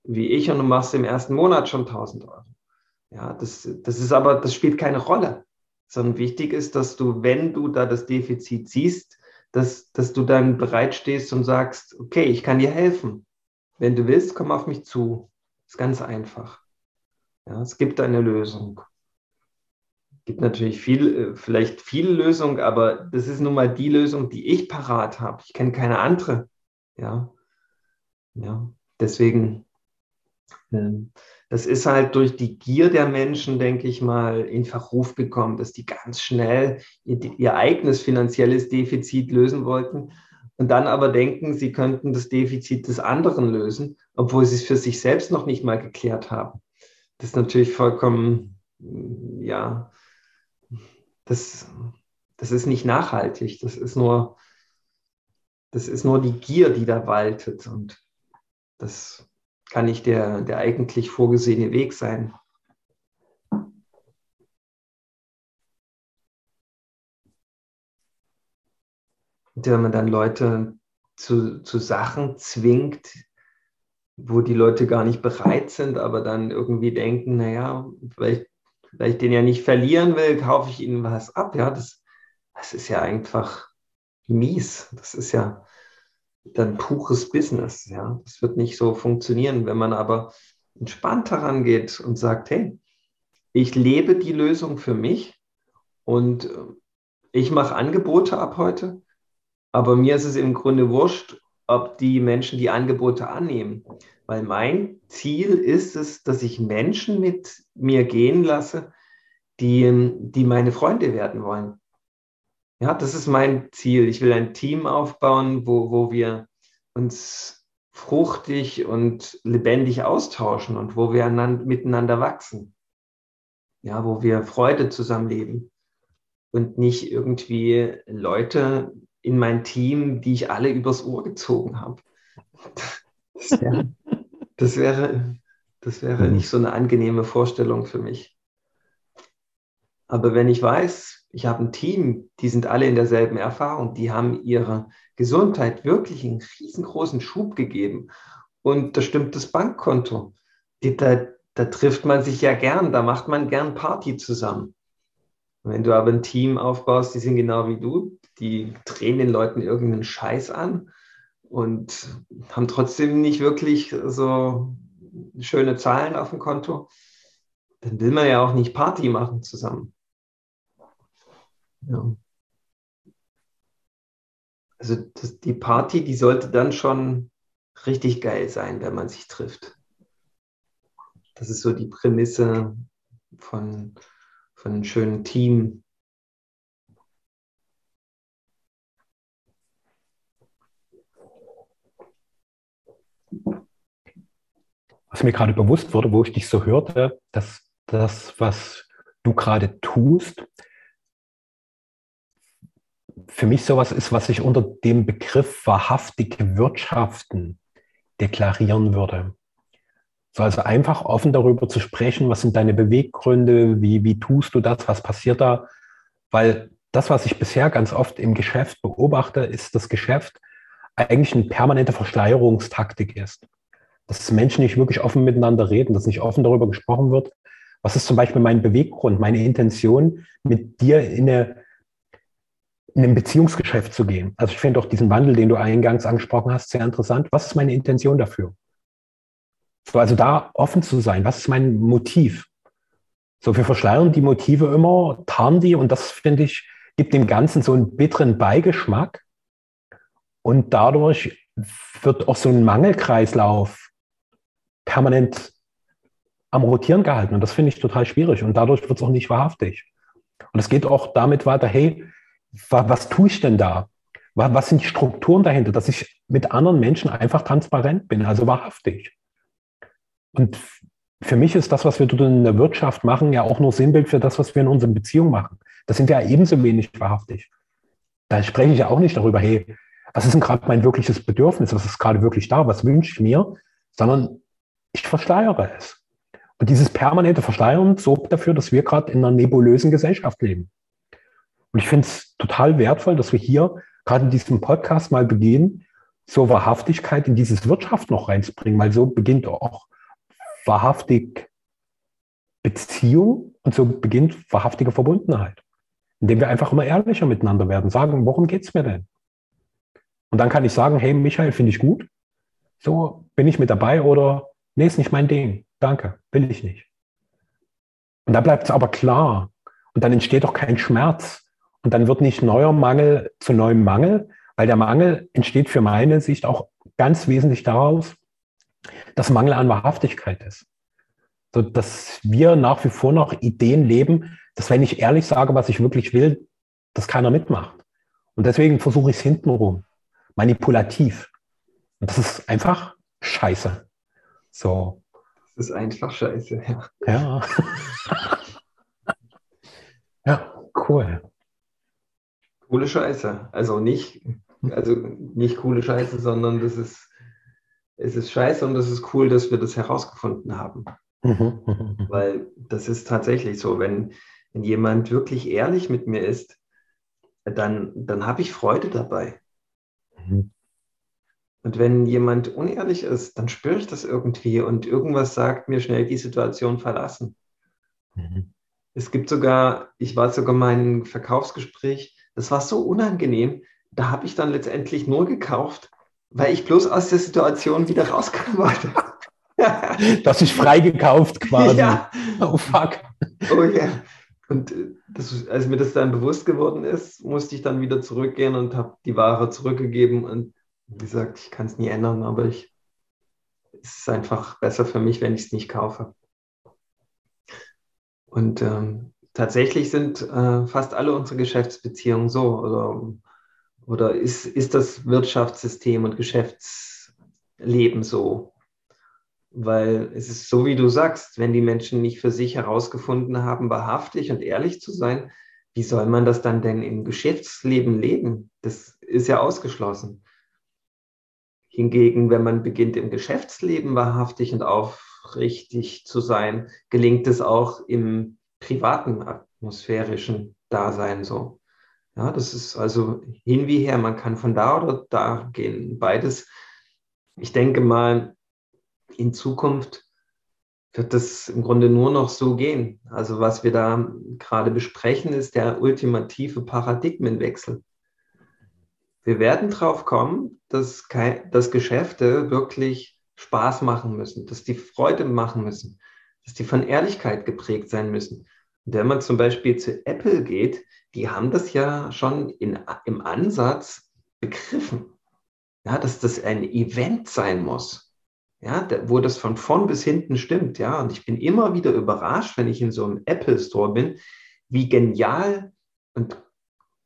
wie ich und du machst im ersten Monat schon 1000 Euro. Ja, das, das ist aber, das spielt keine Rolle, sondern wichtig ist, dass du, wenn du da das Defizit siehst, dass, dass du dann bereit stehst und sagst, okay, ich kann dir helfen. Wenn du willst, komm auf mich zu. Ist ganz einfach. Ja, es gibt eine Lösung. Gibt natürlich viel, äh, vielleicht viele Lösungen, aber das ist nun mal die Lösung, die ich parat habe. Ich kenne keine andere. Ja, ja. Deswegen das ist halt durch die Gier der Menschen, denke ich mal, in Verruf gekommen, dass die ganz schnell ihr, eigenes finanzielles Defizit lösen wollten und dann aber denken, sie könnten das Defizit des anderen lösen, obwohl sie es für sich selbst noch nicht mal geklärt haben. Das ist natürlich vollkommen, ja, das, das ist nicht nachhaltig. Das ist nur, das ist nur die Gier, die da waltet und das kann nicht der, der eigentlich vorgesehene Weg sein. Und wenn man dann Leute zu, zu Sachen zwingt, wo die Leute gar nicht bereit sind, aber dann irgendwie denken, naja, weil ich, weil ich den ja nicht verlieren will, kaufe ich ihnen was ab. Ja, das, das ist ja einfach mies. Das ist ja, dann pures Business. Ja, das wird nicht so funktionieren, wenn man aber entspannt herangeht und sagt, hey, ich lebe die Lösung für mich und äh, ich mache Angebote ab heute Aber mir ist es im Grunde wurscht, ob die Menschen die Angebote annehmen. Weil mein Ziel ist es, dass ich Menschen mit mir gehen lasse, die, die meine Freunde werden wollen. Ja, das ist mein Ziel. Ich will ein Team aufbauen, wo, wo wir uns fruchtig und lebendig austauschen und wo wir miteinander wachsen. Ja, wo wir Freude zusammenleben und nicht irgendwie Leute in mein Team, die ich alle übers Ohr gezogen habe. Das wäre, das wäre, das wäre nicht so eine angenehme Vorstellung für mich. Aber wenn ich weiß, ich habe ein Team, die sind alle in derselben Erfahrung, die haben ihre Gesundheit wirklich einen riesengroßen Schub gegeben und da stimmt das Bankkonto. Die, da, da trifft man sich ja gern, da macht man gern Party zusammen. Wenn du aber ein Team aufbaust, die sind genau wie du, die drehen den Leuten irgendeinen Scheiß an und haben trotzdem nicht wirklich so schöne Zahlen auf dem Konto, dann will man ja auch nicht Party machen zusammen. Ja. Also das, die Party, die sollte dann schon richtig geil sein, wenn man sich trifft. Das ist so die Prämisse von, von einem schönen Team. Was mir gerade bewusst wurde, wo ich dich so hörte, dass das, was du gerade tust, für mich sowas ist, was ich unter dem Begriff wahrhaftige Wirtschaften deklarieren würde. So, also einfach offen darüber zu sprechen, was sind deine Beweggründe, wie, wie tust du das, was passiert da? Weil das, was ich bisher ganz oft im Geschäft beobachte, ist das Geschäft eigentlich eine permanente Verschleierungstaktik ist. Dass Menschen nicht wirklich offen miteinander reden, dass nicht offen darüber gesprochen wird. Was ist zum Beispiel mein Beweggrund, meine Intention, mit dir in, eine, in ein Beziehungsgeschäft zu gehen? Also ich finde auch diesen Wandel, den du eingangs angesprochen hast, sehr interessant. Was ist meine Intention dafür? So, also da offen zu sein, was ist mein Motiv? So, wir verschleiern die Motive immer, tarnen die und das, finde ich, gibt dem Ganzen so einen bitteren Beigeschmack. Und dadurch wird auch so ein Mangelkreislauf permanent am Rotieren gehalten. Und das finde ich total schwierig. Und dadurch wird es auch nicht wahrhaftig. Und es geht auch damit weiter, hey, was, tue ich denn da? Was, sind die Strukturen dahinter, dass ich mit anderen Menschen einfach transparent bin, also wahrhaftig? Und für mich ist das, was wir dort in der Wirtschaft machen, ja auch nur Sinnbild für das, was wir in unseren Beziehungen machen. Das sind ja ebenso wenig wahrhaftig. Da spreche ich ja auch nicht darüber, hey, was ist denn gerade mein wirkliches Bedürfnis? Was ist gerade wirklich da? Was wünsche ich mir? Sondern ich verschleiere es. Und dieses permanente Verschleiern sorgt dafür, dass wir gerade in einer nebulösen Gesellschaft leben. Und ich finde es total wertvoll, dass wir hier gerade in diesem Podcast mal beginnen, so Wahrhaftigkeit in dieses Wirtschaft noch reinzubringen, weil so beginnt auch wahrhaftig Beziehung und so beginnt wahrhaftige Verbundenheit, indem wir einfach immer ehrlicher miteinander werden, sagen, worum geht es mir denn? Und dann kann ich sagen, hey Michael, finde ich gut, so bin ich mit dabei oder nee, ist nicht mein Ding, danke, will ich nicht. Und da bleibt es aber klar und dann entsteht auch kein Schmerz und dann wird nicht neuer Mangel zu neuem Mangel, weil der Mangel entsteht für meine Sicht auch ganz wesentlich daraus, dass Mangel an Wahrhaftigkeit ist. So, dass wir nach wie vor noch Ideen leben, dass wenn ich ehrlich sage, was ich wirklich will, dass keiner mitmacht. Und deswegen versuche ich es hintenrum. Manipulativ. Und das ist einfach scheiße. So. Das ist einfach scheiße, ja. Ja. ja, cool. Coole Scheiße. Also nicht, also nicht coole Scheiße, sondern das ist es ist scheiße und es ist cool, dass wir das herausgefunden haben. Mhm, mhm, mhm. Weil das ist tatsächlich so, wenn, wenn jemand wirklich ehrlich mit mir ist, dann, dann habe ich Freude dabei. Und wenn jemand unehrlich ist, dann spüre ich das irgendwie und irgendwas sagt mir schnell die Situation verlassen. Es gibt sogar, ich war sogar mein Verkaufsgespräch, das war so unangenehm, da habe ich dann letztendlich nur gekauft, weil ich bloß aus der Situation wieder rauskommen wollte. das ist freigekauft quasi. Ja. Oh fuck. Oh ja. Und äh, das, als mir das dann bewusst geworden ist, musste ich dann wieder zurückgehen und habe die Ware zurückgegeben. Und wie gesagt, ich kann es nie ändern, aber ich, es ist einfach besser für mich, wenn ich es nicht kaufe. Und ähm, tatsächlich sind äh, fast alle unsere Geschäftsbeziehungen so. Oder, oder ist, ist das Wirtschaftssystem und Geschäftsleben so? Weil es ist so, wie du sagst, wenn die Menschen nicht für sich herausgefunden haben, wahrhaftig und ehrlich zu sein, wie soll man das dann denn im Geschäftsleben leben? Das ist ja ausgeschlossen. Hingegen, wenn man beginnt im Geschäftsleben wahrhaftig und aufrichtig zu sein, gelingt es auch im privaten atmosphärischen Dasein so. Ja, das ist also hin wie her, man kann von da oder da gehen, beides. Ich denke mal, in Zukunft wird das im Grunde nur noch so gehen. Also was wir da gerade besprechen, ist der ultimative Paradigmenwechsel. Wir werden drauf kommen, dass, dass Geschäfte wirklich Spaß machen müssen, dass die Freude machen müssen, dass die von Ehrlichkeit geprägt sein müssen. Wenn man zum Beispiel zu Apple geht, die haben das ja schon in, im Ansatz begriffen, ja, dass das ein Event sein muss ja, wo das von vorn bis hinten stimmt, ja. Und ich bin immer wieder überrascht, wenn ich in so einem Apple Store bin, wie genial und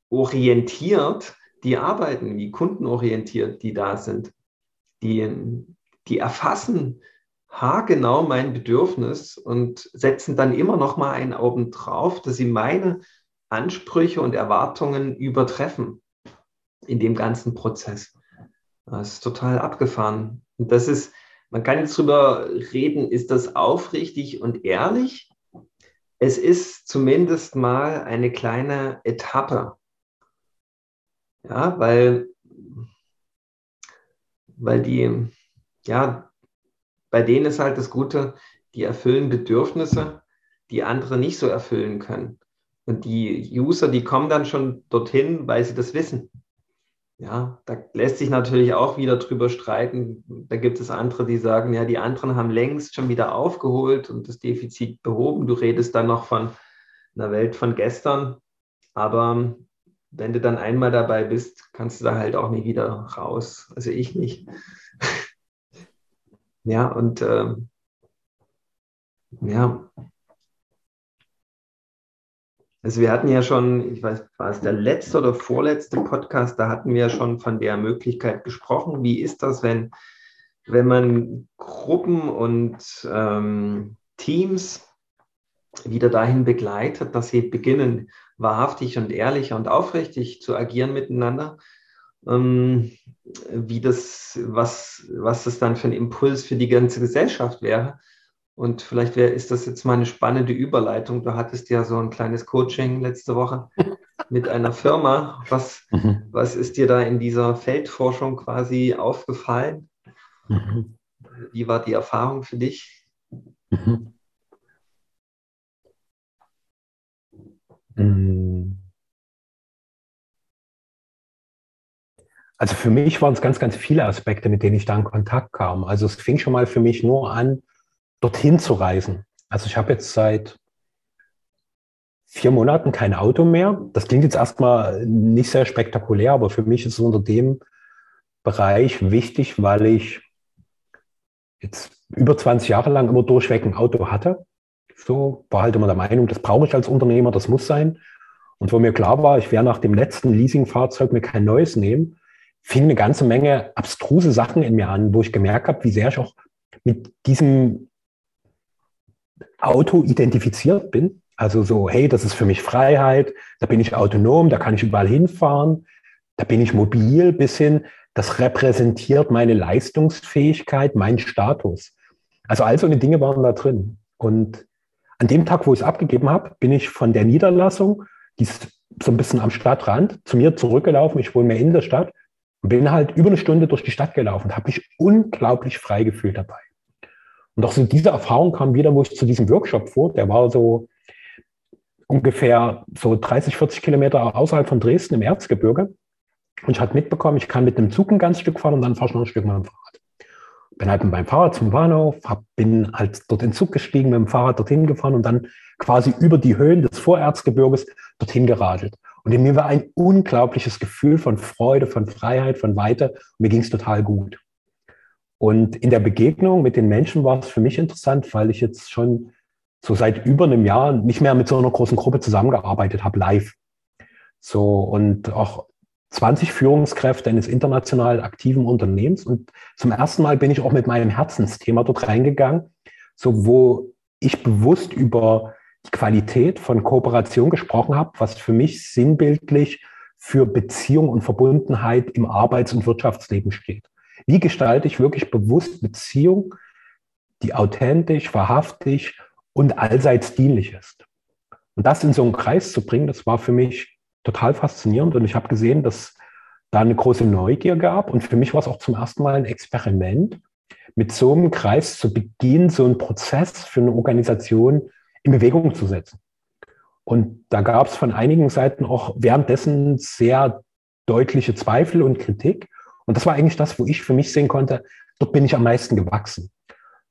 orientiert die arbeiten, wie kundenorientiert die da sind. Die, die erfassen haargenau mein Bedürfnis und setzen dann immer noch mal einen Augen drauf, dass sie meine Ansprüche und Erwartungen übertreffen in dem ganzen Prozess. Das ist total abgefahren. Und das ist, man kann jetzt drüber reden, ist das aufrichtig und ehrlich? Es ist zumindest mal eine kleine Etappe. Ja, weil, weil die, ja, bei denen ist halt das Gute, die erfüllen Bedürfnisse, die andere nicht so erfüllen können. Und die User, die kommen dann schon dorthin, weil sie das wissen. Ja, da lässt sich natürlich auch wieder drüber streiten. Da gibt es andere, die sagen, ja, die anderen haben längst schon wieder aufgeholt und das Defizit behoben. Du redest dann noch von einer Welt von gestern. Aber wenn du dann einmal dabei bist, kannst du da halt auch nie wieder raus. Also ich nicht. ja, und ähm, ja, also wir hatten ja schon, ich weiß, war es der letzte oder vorletzte Podcast, da hatten wir schon von der Möglichkeit gesprochen. Wie ist das, wenn, wenn man Gruppen und ähm, Teams wieder dahin begleitet, dass sie beginnen, wahrhaftig und ehrlich und aufrichtig zu agieren miteinander? Ähm, wie das, was, was das dann für ein Impuls für die ganze Gesellschaft wäre und vielleicht wär, ist das jetzt mal eine spannende Überleitung. Du hattest ja so ein kleines Coaching letzte Woche mit einer Firma. Was, mhm. was ist dir da in dieser Feldforschung quasi aufgefallen? Mhm. Wie war die Erfahrung für dich? Mhm. Also für mich waren es ganz, ganz viele Aspekte, mit denen ich da in Kontakt kam. Also es fing schon mal für mich nur an, dorthin zu reisen. Also ich habe jetzt seit vier Monaten kein Auto mehr. Das klingt jetzt erstmal nicht sehr spektakulär, aber für mich ist es unter dem Bereich wichtig, weil ich jetzt über 20 Jahre lang immer durchweg ein Auto hatte. So war halt immer der Meinung, das brauche ich als Unternehmer, das muss sein. Und wo mir klar war, ich werde nach dem letzten Leasingfahrzeug mir kein neues nehmen, fing eine ganze Menge abstruse Sachen in mir an, wo ich gemerkt habe, wie sehr ich auch mit diesem Auto identifiziert bin. Also so, hey, das ist für mich Freiheit, da bin ich autonom, da kann ich überall hinfahren, da bin ich mobil bis hin, das repräsentiert meine Leistungsfähigkeit, meinen Status. Also all so eine Dinge waren da drin. Und an dem Tag, wo ich es abgegeben habe, bin ich von der Niederlassung, die ist so ein bisschen am Stadtrand, zu mir zurückgelaufen. Ich wohne mehr in der Stadt bin halt über eine Stunde durch die Stadt gelaufen und habe mich unglaublich frei gefühlt dabei. Und auch so diese Erfahrung kam wieder, wo ich zu diesem Workshop fuhr. Der war so ungefähr so 30, 40 Kilometer außerhalb von Dresden im Erzgebirge. Und ich hatte mitbekommen, ich kann mit einem Zug ein ganz Stück fahren und dann fahre ich noch ein Stück mit dem Fahrrad. bin halt mit meinem Fahrrad zum Bahnhof, hab, bin halt dort in den Zug gestiegen, mit dem Fahrrad dorthin gefahren und dann quasi über die Höhen des Vorerzgebirges dorthin geradelt. Und in mir war ein unglaubliches Gefühl von Freude, von Freiheit, von Weite. Mir ging es total gut. Und in der Begegnung mit den Menschen war es für mich interessant, weil ich jetzt schon so seit über einem Jahr nicht mehr mit so einer großen Gruppe zusammengearbeitet habe, live. So, und auch 20 Führungskräfte eines international aktiven Unternehmens. Und zum ersten Mal bin ich auch mit meinem Herzensthema dort reingegangen, so wo ich bewusst über Qualität von Kooperation gesprochen habe, was für mich sinnbildlich für Beziehung und Verbundenheit im Arbeits- und Wirtschaftsleben steht. Wie gestalte ich wirklich bewusst Beziehung, die authentisch, wahrhaftig und allseits dienlich ist? Und das in so einen Kreis zu bringen, das war für mich total faszinierend und ich habe gesehen, dass da eine große Neugier gab und für mich war es auch zum ersten Mal ein Experiment, mit so einem Kreis zu Beginn so einen Prozess für eine Organisation in Bewegung zu setzen. Und da gab es von einigen Seiten auch währenddessen sehr deutliche Zweifel und Kritik. Und das war eigentlich das, wo ich für mich sehen konnte, dort bin ich am meisten gewachsen.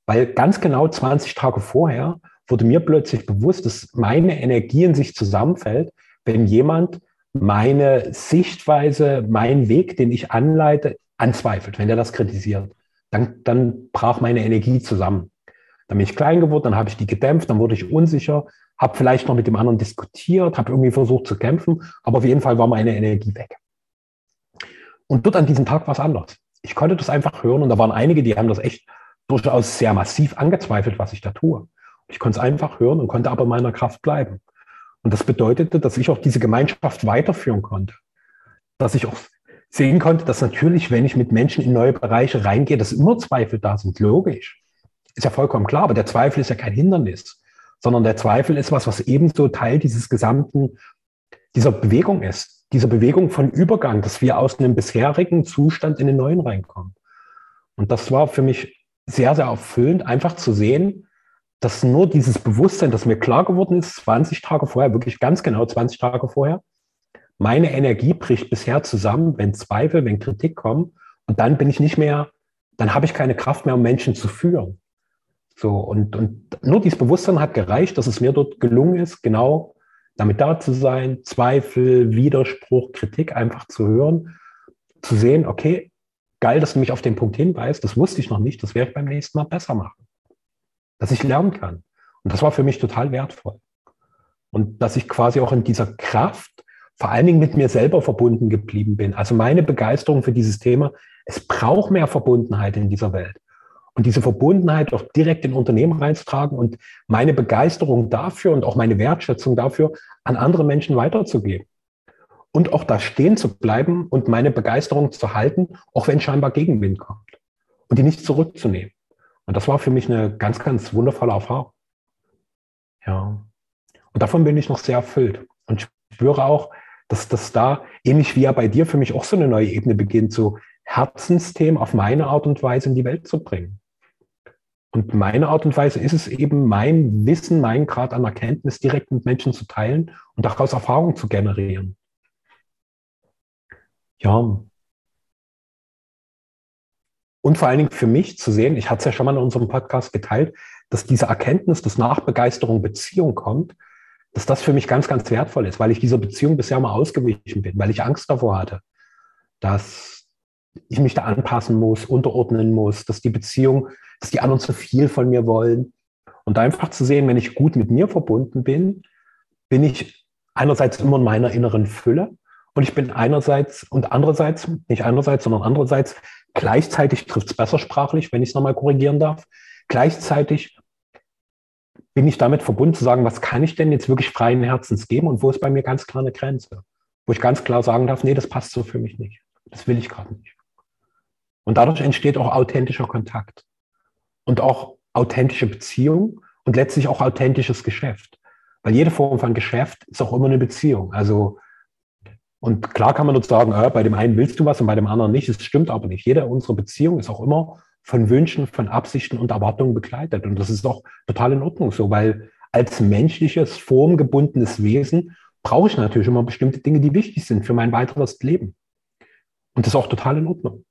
Weil ganz genau 20 Tage vorher wurde mir plötzlich bewusst, dass meine Energie in sich zusammenfällt, wenn jemand meine Sichtweise, meinen Weg, den ich anleite, anzweifelt, wenn er das kritisiert. Dann, dann brach meine Energie zusammen. Dann bin ich klein geworden, dann habe ich die gedämpft, dann wurde ich unsicher, habe vielleicht noch mit dem anderen diskutiert, habe irgendwie versucht zu kämpfen, aber auf jeden Fall war meine Energie weg. Und dort an diesem Tag war es anders. Ich konnte das einfach hören und da waren einige, die haben das echt durchaus sehr massiv angezweifelt, was ich da tue. Ich konnte es einfach hören und konnte aber in meiner Kraft bleiben. Und das bedeutete, dass ich auch diese Gemeinschaft weiterführen konnte. Dass ich auch sehen konnte, dass natürlich, wenn ich mit Menschen in neue Bereiche reingehe, dass immer Zweifel da sind, logisch. Ist ja vollkommen klar, aber der Zweifel ist ja kein Hindernis, sondern der Zweifel ist was, was ebenso Teil dieses gesamten, dieser Bewegung ist, dieser Bewegung von Übergang, dass wir aus einem bisherigen Zustand in den neuen reinkommen. Und das war für mich sehr, sehr erfüllend, einfach zu sehen, dass nur dieses Bewusstsein, das mir klar geworden ist, 20 Tage vorher, wirklich ganz genau 20 Tage vorher, meine Energie bricht bisher zusammen, wenn Zweifel, wenn Kritik kommen. Und dann bin ich nicht mehr, dann habe ich keine Kraft mehr, um Menschen zu führen. So, und, und nur dieses Bewusstsein hat gereicht, dass es mir dort gelungen ist, genau damit da zu sein, Zweifel, Widerspruch, Kritik einfach zu hören, zu sehen, okay, geil, dass du mich auf den Punkt hinweist, das wusste ich noch nicht, das werde ich beim nächsten Mal besser machen. Dass ich lernen kann. Und das war für mich total wertvoll. Und dass ich quasi auch in dieser Kraft vor allen Dingen mit mir selber verbunden geblieben bin. Also meine Begeisterung für dieses Thema, es braucht mehr Verbundenheit in dieser Welt und diese Verbundenheit auch direkt in Unternehmen reinzutragen und meine Begeisterung dafür und auch meine Wertschätzung dafür an andere Menschen weiterzugeben. Und auch da stehen zu bleiben und meine Begeisterung zu halten, auch wenn scheinbar Gegenwind kommt. Und die nicht zurückzunehmen. Und das war für mich eine ganz, ganz wundervolle Erfahrung. Ja. Und davon bin ich noch sehr erfüllt. Und spüre auch, dass das da, ähnlich wie ja bei dir, für mich auch so eine neue Ebene beginnt, so Herzensthemen auf meine Art und Weise in die Welt zu bringen. Und meine Art und Weise ist es eben, mein Wissen, meinen Grad an Erkenntnis direkt mit Menschen zu teilen und daraus Erfahrung zu generieren. Ja. Und vor allen Dingen für mich zu sehen, ich hatte es ja schon mal in unserem Podcast geteilt, dass diese Erkenntnis, dass nach Begeisterung Beziehung kommt, dass das für mich ganz, ganz wertvoll ist, weil ich dieser Beziehung bisher mal ausgewichen bin, weil ich Angst davor hatte, dass ich mich da anpassen muss, unterordnen muss, dass die Beziehung, dass die anderen zu viel von mir wollen. Und einfach zu sehen, wenn ich gut mit mir verbunden bin, bin ich einerseits immer in meiner inneren Fülle und ich bin einerseits und andererseits, nicht einerseits, sondern andererseits, gleichzeitig trifft es besser sprachlich, wenn ich es nochmal korrigieren darf, gleichzeitig bin ich damit verbunden zu sagen, was kann ich denn jetzt wirklich freien Herzens geben und wo ist bei mir ganz klar eine Grenze, wo ich ganz klar sagen darf, nee, das passt so für mich nicht. Das will ich gerade nicht. Und dadurch entsteht auch authentischer Kontakt und auch authentische Beziehung und letztlich auch authentisches Geschäft. Weil jede Form von Geschäft ist auch immer eine Beziehung. Also, und klar kann man nur sagen, äh, bei dem einen willst du was und bei dem anderen nicht. Es stimmt aber nicht. Jede unserer Beziehungen ist auch immer von Wünschen, von Absichten und Erwartungen begleitet. Und das ist auch total in Ordnung so, weil als menschliches, formgebundenes Wesen brauche ich natürlich immer bestimmte Dinge, die wichtig sind für mein weiteres Leben. Und das ist auch total in Ordnung.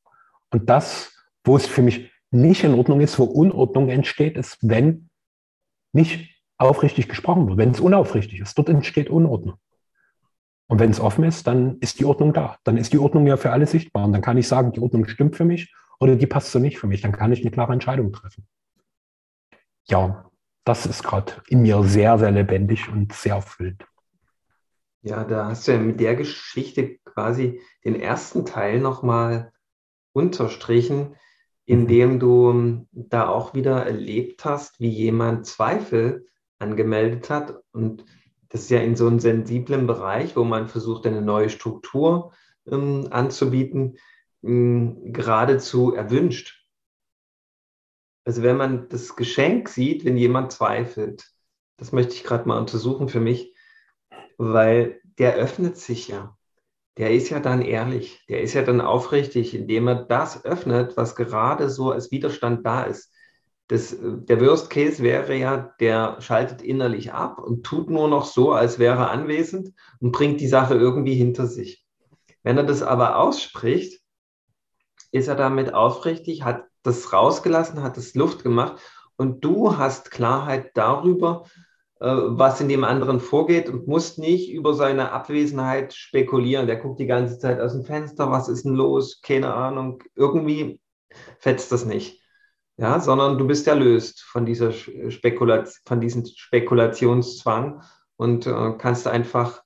Und das, wo es für mich nicht in Ordnung ist, wo Unordnung entsteht, ist, wenn nicht aufrichtig gesprochen wird, wenn es unaufrichtig ist. Dort entsteht Unordnung. Und wenn es offen ist, dann ist die Ordnung da. Dann ist die Ordnung ja für alle sichtbar. Und dann kann ich sagen, die Ordnung stimmt für mich oder die passt so nicht für mich. Dann kann ich eine klare Entscheidung treffen. Ja, das ist gerade in mir sehr, sehr lebendig und sehr erfüllt. Ja, da hast du ja mit der Geschichte quasi den ersten Teil nochmal unterstrichen, indem du ähm, da auch wieder erlebt hast, wie jemand Zweifel angemeldet hat. Und das ist ja in so einem sensiblen Bereich, wo man versucht, eine neue Struktur ähm, anzubieten, ähm, geradezu erwünscht. Also wenn man das Geschenk sieht, wenn jemand zweifelt, das möchte ich gerade mal untersuchen für mich, weil der öffnet sich ja der ist ja dann ehrlich, der ist ja dann aufrichtig, indem er das öffnet, was gerade so als Widerstand da ist. Das, der Worst Case wäre ja, der schaltet innerlich ab und tut nur noch so, als wäre er anwesend und bringt die Sache irgendwie hinter sich. Wenn er das aber ausspricht, ist er damit aufrichtig, hat das rausgelassen, hat das Luft gemacht und du hast Klarheit darüber, äh, was in dem anderen vorgeht und muss nicht über seine Abwesenheit spekulieren. Der guckt die ganze Zeit aus dem Fenster, was ist denn los? Keine Ahnung. Irgendwie fetzt das nicht. Ja, sondern du bist erlöst von dieser Spekulat von diesem Spekulationszwang und äh, kannst einfach,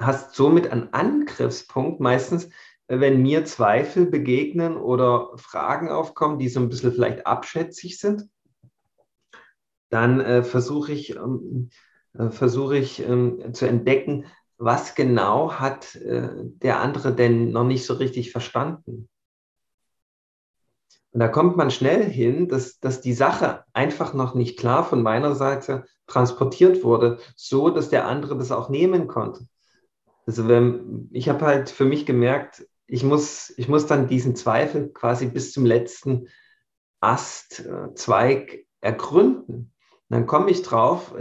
hast somit einen Angriffspunkt meistens, wenn mir Zweifel begegnen oder Fragen aufkommen, die so ein bisschen vielleicht abschätzig sind dann äh, versuche ich, ähm, äh, versuche ich ähm, zu entdecken, was genau hat äh, der andere denn noch nicht so richtig verstanden. Und da kommt man schnell hin, dass, dass die Sache einfach noch nicht klar von meiner Seite transportiert wurde, so dass der andere das auch nehmen konnte. Also wenn, ich habe halt für mich gemerkt, ich muss, ich muss dann diesen Zweifel quasi bis zum letzten Ast, äh, Zweig ergründen dann komme ich drauf,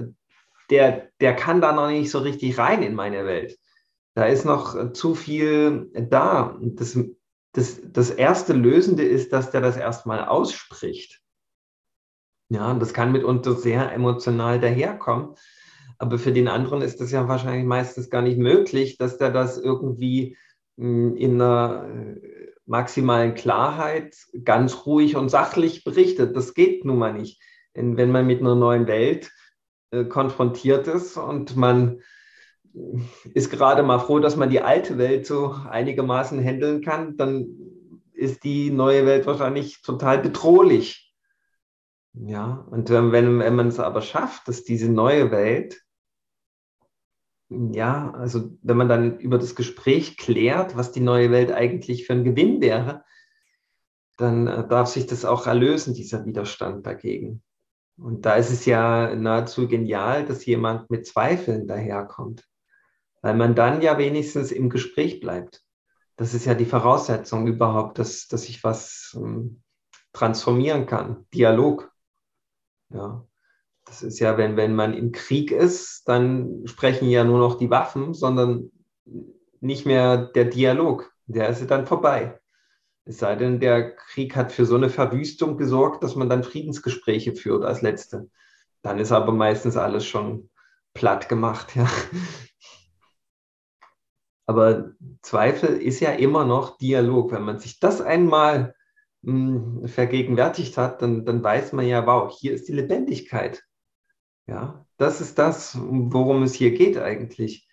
der, der kann da noch nicht so richtig rein in meine Welt. Da ist noch zu viel da. Das, das, das erste Lösende ist, dass der das erstmal ausspricht. Ja, und das kann mitunter sehr emotional daherkommen. Aber für den anderen ist das ja wahrscheinlich meistens gar nicht möglich, dass der das irgendwie hm, in einer äh, maximalen Klarheit ganz ruhig und sachlich berichtet. Das geht nun mal nicht wenn man mit einer neuen Welt äh, konfrontiert ist und man ist gerade mal froh, dass man die alte Welt so einigermaßen handeln kann, dann ist die neue Welt wahrscheinlich total bedrohlich. Ja, und wenn, wenn man es aber schafft, dass diese neue Welt, ja, also wenn man dann über das Gespräch klärt, was die neue Welt eigentlich für ein Gewinn wäre, dann äh, darf sich das auch erlösen, dieser Widerstand dagegen. Und da ist es ja nahezu genial, dass jemand mit Zweifeln daherkommt, weil man dann ja wenigstens im Gespräch bleibt. Das ist ja die Voraussetzung überhaupt, dass, dass ich was ähm, transformieren kann. Dialog. Ja. Das ist ja, wenn, wenn man im Krieg ist, dann sprechen ja nur noch die Waffen, sondern nicht mehr der Dialog. Der ist dann vorbei. Es sei denn, der Krieg hat für so eine Verwüstung gesorgt, dass man dann Friedensgespräche führt als letzte. Dann ist aber meistens alles schon platt gemacht, ja. Aber Zweifel ist ja immer noch Dialog. Wenn man sich das einmal mh, hm, vergegenwärtigt hat, dann, dann weiß man ja, wow, hier ist die Lebendigkeit. Ja, das ist das, worum es hier geht eigentlich.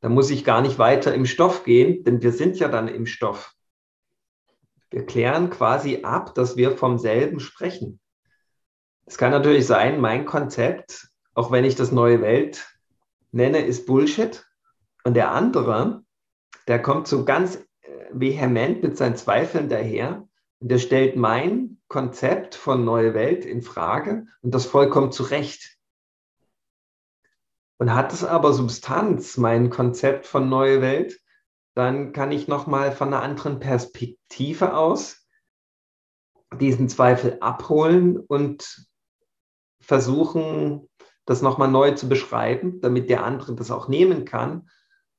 Da muss ich gar nicht weiter im Stoff gehen, denn wir sind ja dann im Stoff. Wir klären quasi ab, dass wir vom selben sprechen. Es kann natürlich sein, mein Konzept, auch wenn ich das neue Welt nenne, ist Bullshit. Und der andere, der kommt so ganz äh, vehement mit seinen Zweifeln daher und der stellt mein Konzept von neue Welt in Frage und das vollkommen zurecht. Und hat es aber Substanz, mein Konzept von neue Welt, dann kann ich nochmal von einer anderen Perspektive aus diesen Zweifel abholen und versuchen, das nochmal neu zu beschreiben, damit der andere das auch nehmen kann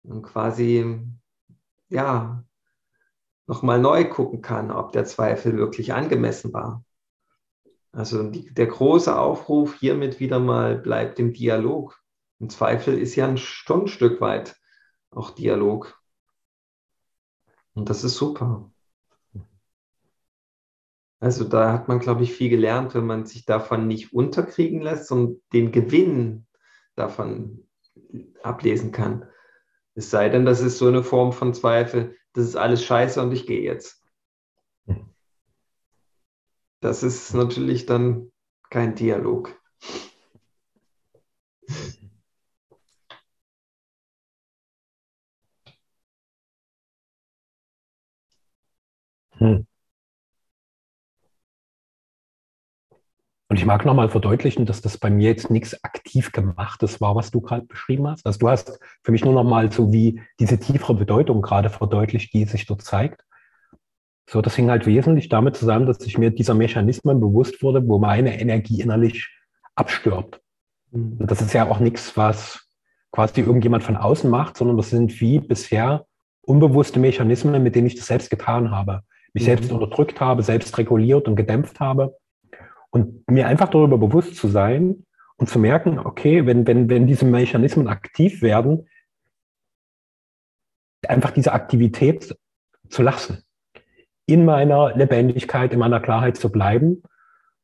und quasi, ja, nochmal neu gucken kann, ob der Zweifel wirklich angemessen war. Also die, der große Aufruf hiermit wieder mal bleibt im Dialog. Im Zweifel ist ja ein, schon ein Stück weit auch Dialog. Und das ist super. Also da hat man, glaube ich, viel gelernt, wenn man sich davon nicht unterkriegen lässt und den Gewinn davon ablesen kann. Es sei denn, das ist so eine Form von Zweifel, das ist alles scheiße und ich gehe jetzt. Das ist natürlich dann kein Dialog. Hm. Und ich mag nochmal verdeutlichen, dass das bei mir jetzt nichts aktiv gemachtes war, was du gerade beschrieben hast. Also du hast für mich nur nochmal so wie diese tiefere Bedeutung gerade verdeutlicht, die sich dort zeigt. So, das hing halt wesentlich damit zusammen, dass ich mir dieser Mechanismen bewusst wurde, wo meine Energie innerlich abstirbt. Mhm. Und das ist ja auch nichts, was quasi irgendjemand von außen macht, sondern das sind wie bisher unbewusste Mechanismen, mit denen ich das selbst getan habe. Mich mhm. selbst unterdrückt habe, selbst reguliert und gedämpft habe. Und mir einfach darüber bewusst zu sein und zu merken, okay, wenn, wenn, wenn diese Mechanismen aktiv werden, einfach diese Aktivität zu lassen, in meiner Lebendigkeit, in meiner Klarheit zu bleiben.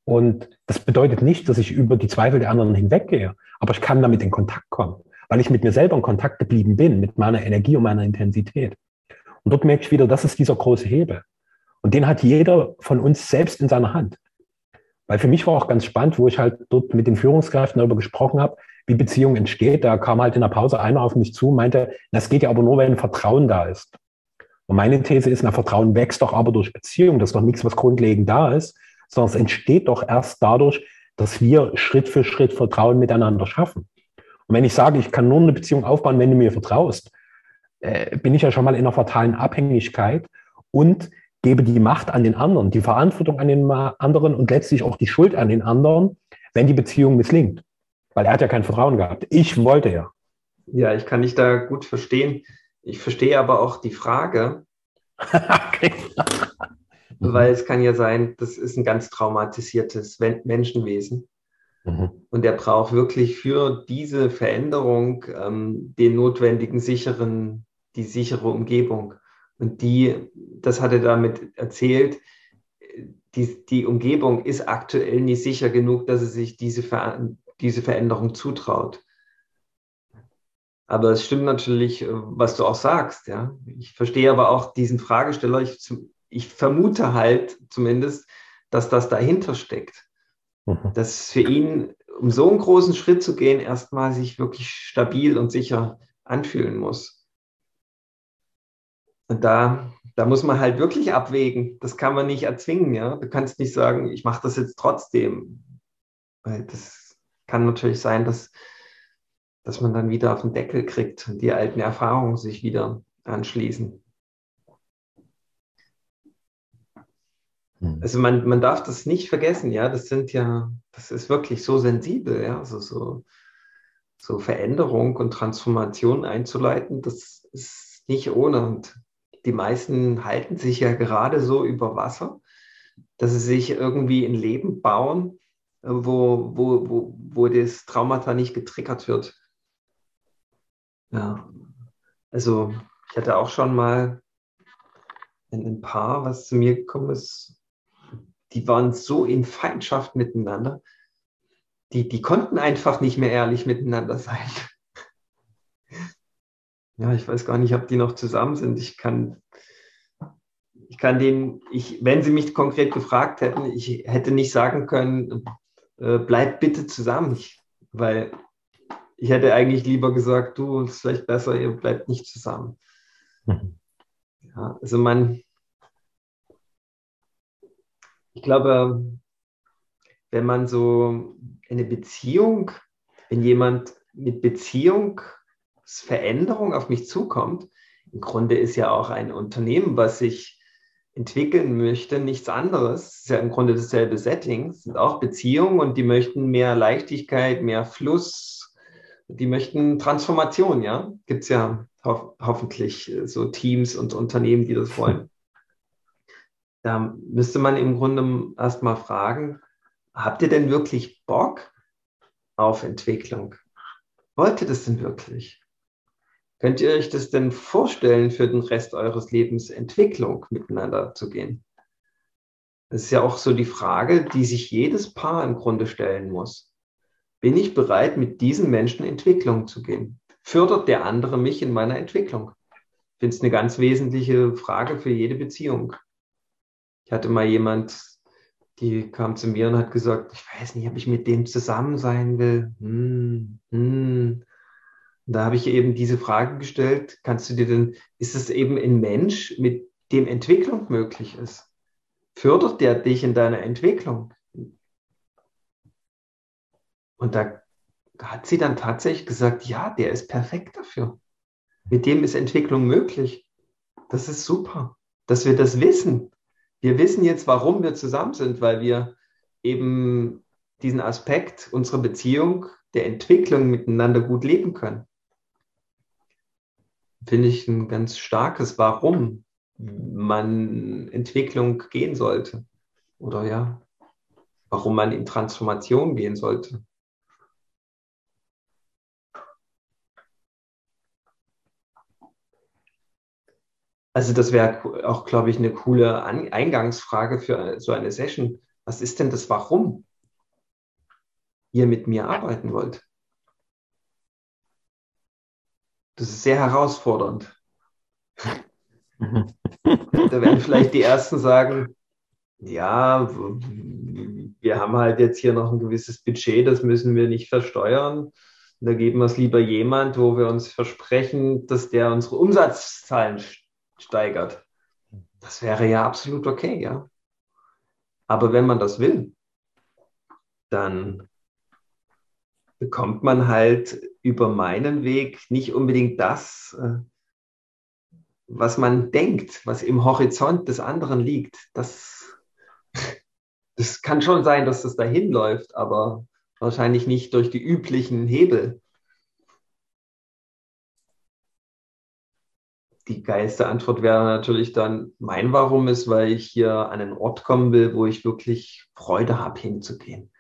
Und das bedeutet nicht, dass ich über die Zweifel der anderen hinweggehe, aber ich kann damit in Kontakt kommen, weil ich mit mir selber in Kontakt geblieben bin, mit meiner Energie und meiner Intensität. Und dort merke ich wieder, das ist dieser große Hebel. Und den hat jeder von uns selbst in seiner Hand. Weil für mich war auch ganz spannend, wo ich halt dort mit den Führungskräften darüber gesprochen habe, wie Beziehung entsteht. Da kam halt in der Pause einer auf mich zu, meinte, das geht ja aber nur, wenn Vertrauen da ist. Und meine These ist, na, Vertrauen wächst doch aber durch Beziehung. Das ist doch nichts, was grundlegend da ist, sondern es entsteht doch erst dadurch, dass wir Schritt für Schritt Vertrauen miteinander schaffen. Und wenn ich sage, ich kann nur eine Beziehung aufbauen, wenn du mir vertraust, äh, bin ich ja schon mal in einer fatalen Abhängigkeit und gebe die Macht an den anderen, die Verantwortung an den anderen und letztlich auch die Schuld an den anderen, wenn die Beziehung misslingt. Weil er hat ja kein Vertrauen gehabt. Ich wollte ja. Ja, ich kann dich da gut verstehen. Ich verstehe aber auch die Frage, okay. weil es kann ja sein, das ist ein ganz traumatisiertes Menschenwesen. Mhm. Und er braucht wirklich für diese Veränderung ähm, den notwendigen sicheren, die sichere Umgebung. Und die, das hat er damit erzählt, die, die Umgebung ist aktuell nicht sicher genug, dass er sich diese, Ver, diese Veränderung zutraut. Aber es stimmt natürlich, äh, was du auch sagst. Ja? Ich verstehe aber auch diesen Fragesteller. Ich, ich vermute halt zumindest, dass das dahinter steckt. Mhm. Dass für ihn, um so einen großen Schritt zu gehen, erstmal sich wirklich stabil und sicher anfühlen muss. Und da, da muss man halt wirklich abwägen. Das kann man nicht erzwingen. Ja? Du kannst nicht sagen, ich mache das jetzt trotzdem. Weil das kann natürlich sein, dass, dass man dann wieder auf den Deckel kriegt und die alten Erfahrungen sich wieder anschließen. Hm. Also man, man darf das nicht vergessen, ja. Das sind ja, das ist wirklich so sensibel, ja. Also so, so Veränderung und Transformation einzuleiten, das ist nicht ohne. Und die meisten halten sich ja gerade so über Wasser, dass sie sich irgendwie ein Leben bauen, äh, wo, wo, wo, wo das Traumata nicht getriggert wird. Ja, also ich hatte auch schon mal ein Paar, was zu mir gekommen ist, die waren so in Feindschaft miteinander, die, die konnten einfach nicht mehr ehrlich miteinander sein ja, ich weiß gar nicht, ob die noch zusammen sind. Ich kann, ich kann denen, ich, wenn sie mich konkret gefragt hätten, ich hätte nicht sagen können, äh, bleibt bitte zusammen, ich, weil ich hätte eigentlich lieber gesagt, du, es ist vielleicht besser, ihr bleibt nicht zusammen. Mhm. Ja, also man, ich glaube, wenn man so eine Beziehung, wenn jemand mit Beziehung Veränderung auf mich zukommt, im Grunde ist ja auch ein Unternehmen, was sich entwickeln möchte, nichts anderes. Es ist ja im Grunde dasselbe Setting. Es sind auch Beziehungen und die möchten mehr Leichtigkeit, mehr Fluss. Die möchten Transformation, ja. Gibt es ja ho hoffentlich äh, so Teams und Unternehmen, die das wollen. Da müsste man im Grunde erstmal fragen, habt ihr denn wirklich Bock auf Entwicklung? Wollt ihr das denn wirklich? Könnt ihr euch das denn vorstellen, für den Rest eures Lebens Entwicklung miteinander zu gehen? Das ist ja auch so die Frage, die sich jedes Paar im Grunde stellen muss. Bin ich bereit, mit diesen Menschen Entwicklung zu gehen? Fördert der andere mich in meiner Entwicklung? Ich finde es eine ganz wesentliche Frage für jede Beziehung. Ich hatte mal jemand, die kam zu mir und hat gesagt, ich weiß nicht, ob ich mit dem zusammen sein will. Hm, hm. Und da habe ich eben diese Frage gestellt, kannst du dir denn, ist es eben ein Mensch, mit dem Entwicklung möglich ist? Fördert der dich in deiner Entwicklung? Und da hat sie dann tatsächlich gesagt, ja, der ist perfekt dafür. Mit dem ist Entwicklung möglich. Das ist super, dass wir das wissen. Wir wissen jetzt, warum wir zusammen sind, weil wir eben diesen Aspekt unserer Beziehung, der Entwicklung miteinander gut leben können. Finde ich ein ganz starkes Warum man Entwicklung gehen sollte. Oder ja, warum man in Transformation gehen sollte. Also das wäre auch, glaube ich, eine coole Eingangsfrage für so eine Session. Was ist denn das Warum ihr mit mir arbeiten wollt? Das ist sehr herausfordernd. da werden vielleicht die Ersten sagen, ja, wir haben halt jetzt hier noch ein gewisses Budget, das müssen wir nicht versteuern. Da geben wir es lieber jemand, wo wir uns versprechen, dass der unsere Umsatzzahlen steigert. Das wäre ja absolut okay, ja. Aber wenn man das will, dann bekommt man halt über meinen Weg nicht unbedingt das, äh, was man denkt, was im Horizont des anderen liegt. Das, das kann schon sein, dass das dahin läuft, aber wahrscheinlich nicht durch die üblichen Hebel. die geilste Antwort wäre natürlich dann, mein Warum ist, weil ich hier an einen Ort kommen will, wo ich wirklich Freude habe, hinzugehen.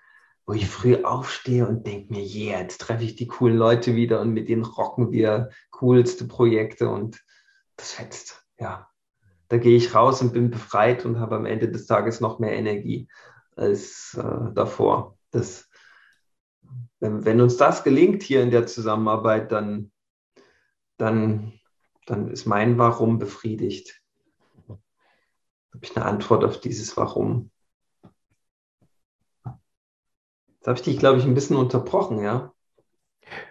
Wo ich früh aufstehe und denke mir, yeah, jetzt treffe ich die coolen Leute wieder und mit denen rocken wir coolste Projekte und das fetzt. Ja, da gehe ich raus und bin befreit und habe am Ende des Tages noch mehr Energie als äh, davor. Das, wenn, wenn uns das gelingt hier in der Zusammenarbeit, dann, dann dann ist mein Warum befriedigt. Habe ich eine Antwort auf dieses Warum? Jetzt habe ich dich, glaube ich, ein bisschen unterbrochen, ja?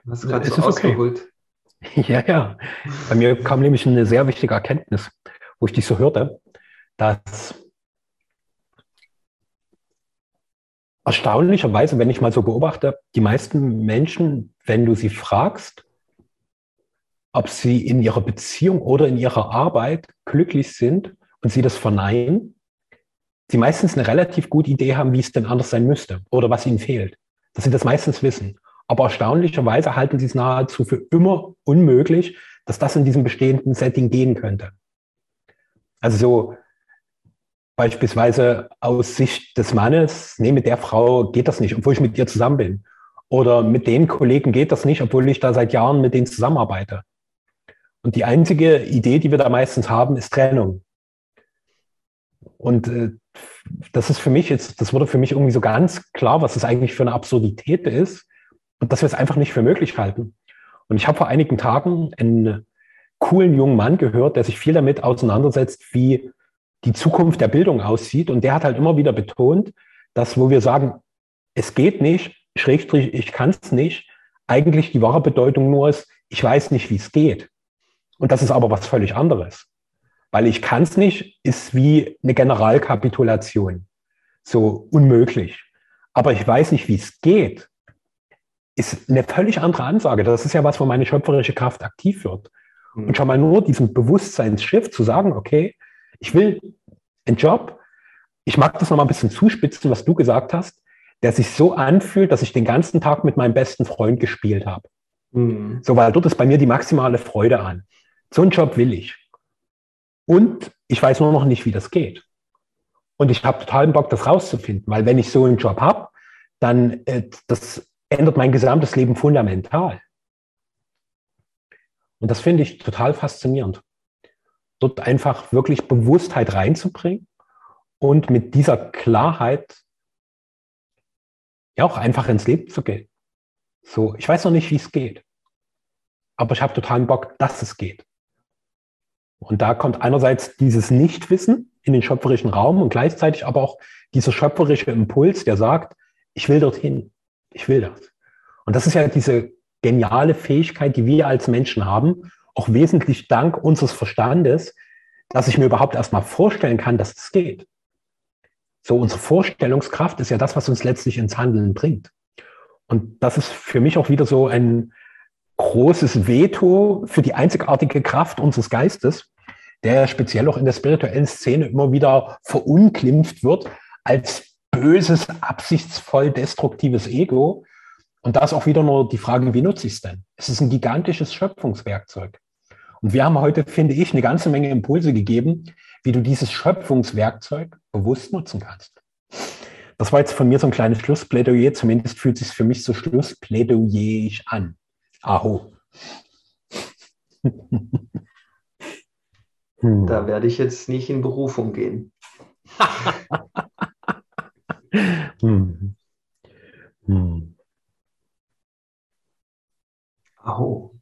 Du hast gerade so ausgeholt. Okay. Ja, ja. Bei mir kam nämlich eine sehr wichtige Erkenntnis, wo ich dich so hörte, dass erstaunlicherweise, wenn ich mal so beobachte, die meisten Menschen, wenn du sie fragst, ob sie in ihrer Beziehung oder in ihrer Arbeit glücklich sind und sie das verneinen, sie meistens eine relativ gute Idee haben, wie es denn anders sein müsste oder was ihnen fehlt. Dass sie das meistens wissen. Aber erstaunlicherweise halten sie es nahezu für immer unmöglich, dass das in diesem bestehenden Setting gehen könnte. Also so beispielsweise aus Sicht des Mannes, nee, mit der Frau geht das nicht, obwohl ich mit ihr zusammen bin. Oder mit den Kollegen geht das nicht, obwohl ich da seit Jahren mit denen zusammenarbeite. Und die einzige Idee, die wir da meistens haben, ist Trennung. Und äh, das ist für mich jetzt, das wurde für mich irgendwie so ganz klar, was das eigentlich für eine Absurdität ist und dass wir es einfach nicht für möglich halten. Und ich habe vor einigen Tagen einen coolen jungen Mann gehört, der sich viel damit auseinandersetzt, wie die Zukunft der Bildung aussieht. Und der hat halt immer wieder betont, dass wo wir sagen, es geht nicht, Schrägstrich, ich kann es nicht, eigentlich die wahre Bedeutung nur ist, ich weiß nicht, wie es geht. Und das ist aber was völlig anderes. Weil ich kann es nicht, ist wie eine Generalkapitulation. So unmöglich. Aber ich weiß nicht, wie es geht, ist eine völlig andere Ansage. Das ist ja was, wo meine schöpferische Kraft aktiv wird. Mhm. Und schon mal nur diesen Bewusstseinsschiff zu sagen, okay, ich will einen Job, ich mag das nochmal ein bisschen zuspitzen, was du gesagt hast, der sich so anfühlt, dass ich den ganzen Tag mit meinem besten Freund gespielt habe. Mhm. So, weil dort ist bei mir die maximale Freude an. So einen Job will ich. Und ich weiß nur noch nicht, wie das geht. Und ich habe total Bock, das rauszufinden, weil wenn ich so einen Job habe, dann äh, das ändert mein gesamtes Leben fundamental. Und das finde ich total faszinierend. Dort einfach wirklich Bewusstheit reinzubringen und mit dieser Klarheit ja auch einfach ins Leben zu gehen. So, ich weiß noch nicht, wie es geht, aber ich habe totalen Bock, dass es geht. Und da kommt einerseits dieses Nichtwissen in den schöpferischen Raum und gleichzeitig aber auch dieser schöpferische Impuls, der sagt, ich will dorthin, ich will das. Und das ist ja diese geniale Fähigkeit, die wir als Menschen haben, auch wesentlich dank unseres Verstandes, dass ich mir überhaupt erstmal vorstellen kann, dass es geht. So, unsere Vorstellungskraft ist ja das, was uns letztlich ins Handeln bringt. Und das ist für mich auch wieder so ein großes Veto für die einzigartige Kraft unseres Geistes, der speziell auch in der spirituellen Szene immer wieder verunglimpft wird als böses, absichtsvoll destruktives Ego. Und da ist auch wieder nur die Frage, wie nutze ich es denn? Es ist ein gigantisches Schöpfungswerkzeug. Und wir haben heute, finde ich, eine ganze Menge Impulse gegeben, wie du dieses Schöpfungswerkzeug bewusst nutzen kannst. Das war jetzt von mir so ein kleines Schlussplädoyer. Zumindest fühlt es sich für mich so schlussplädoyerisch an. Aho. Hm. Da werde ich jetzt nicht in Berufung gehen. hm. Hm. Aho.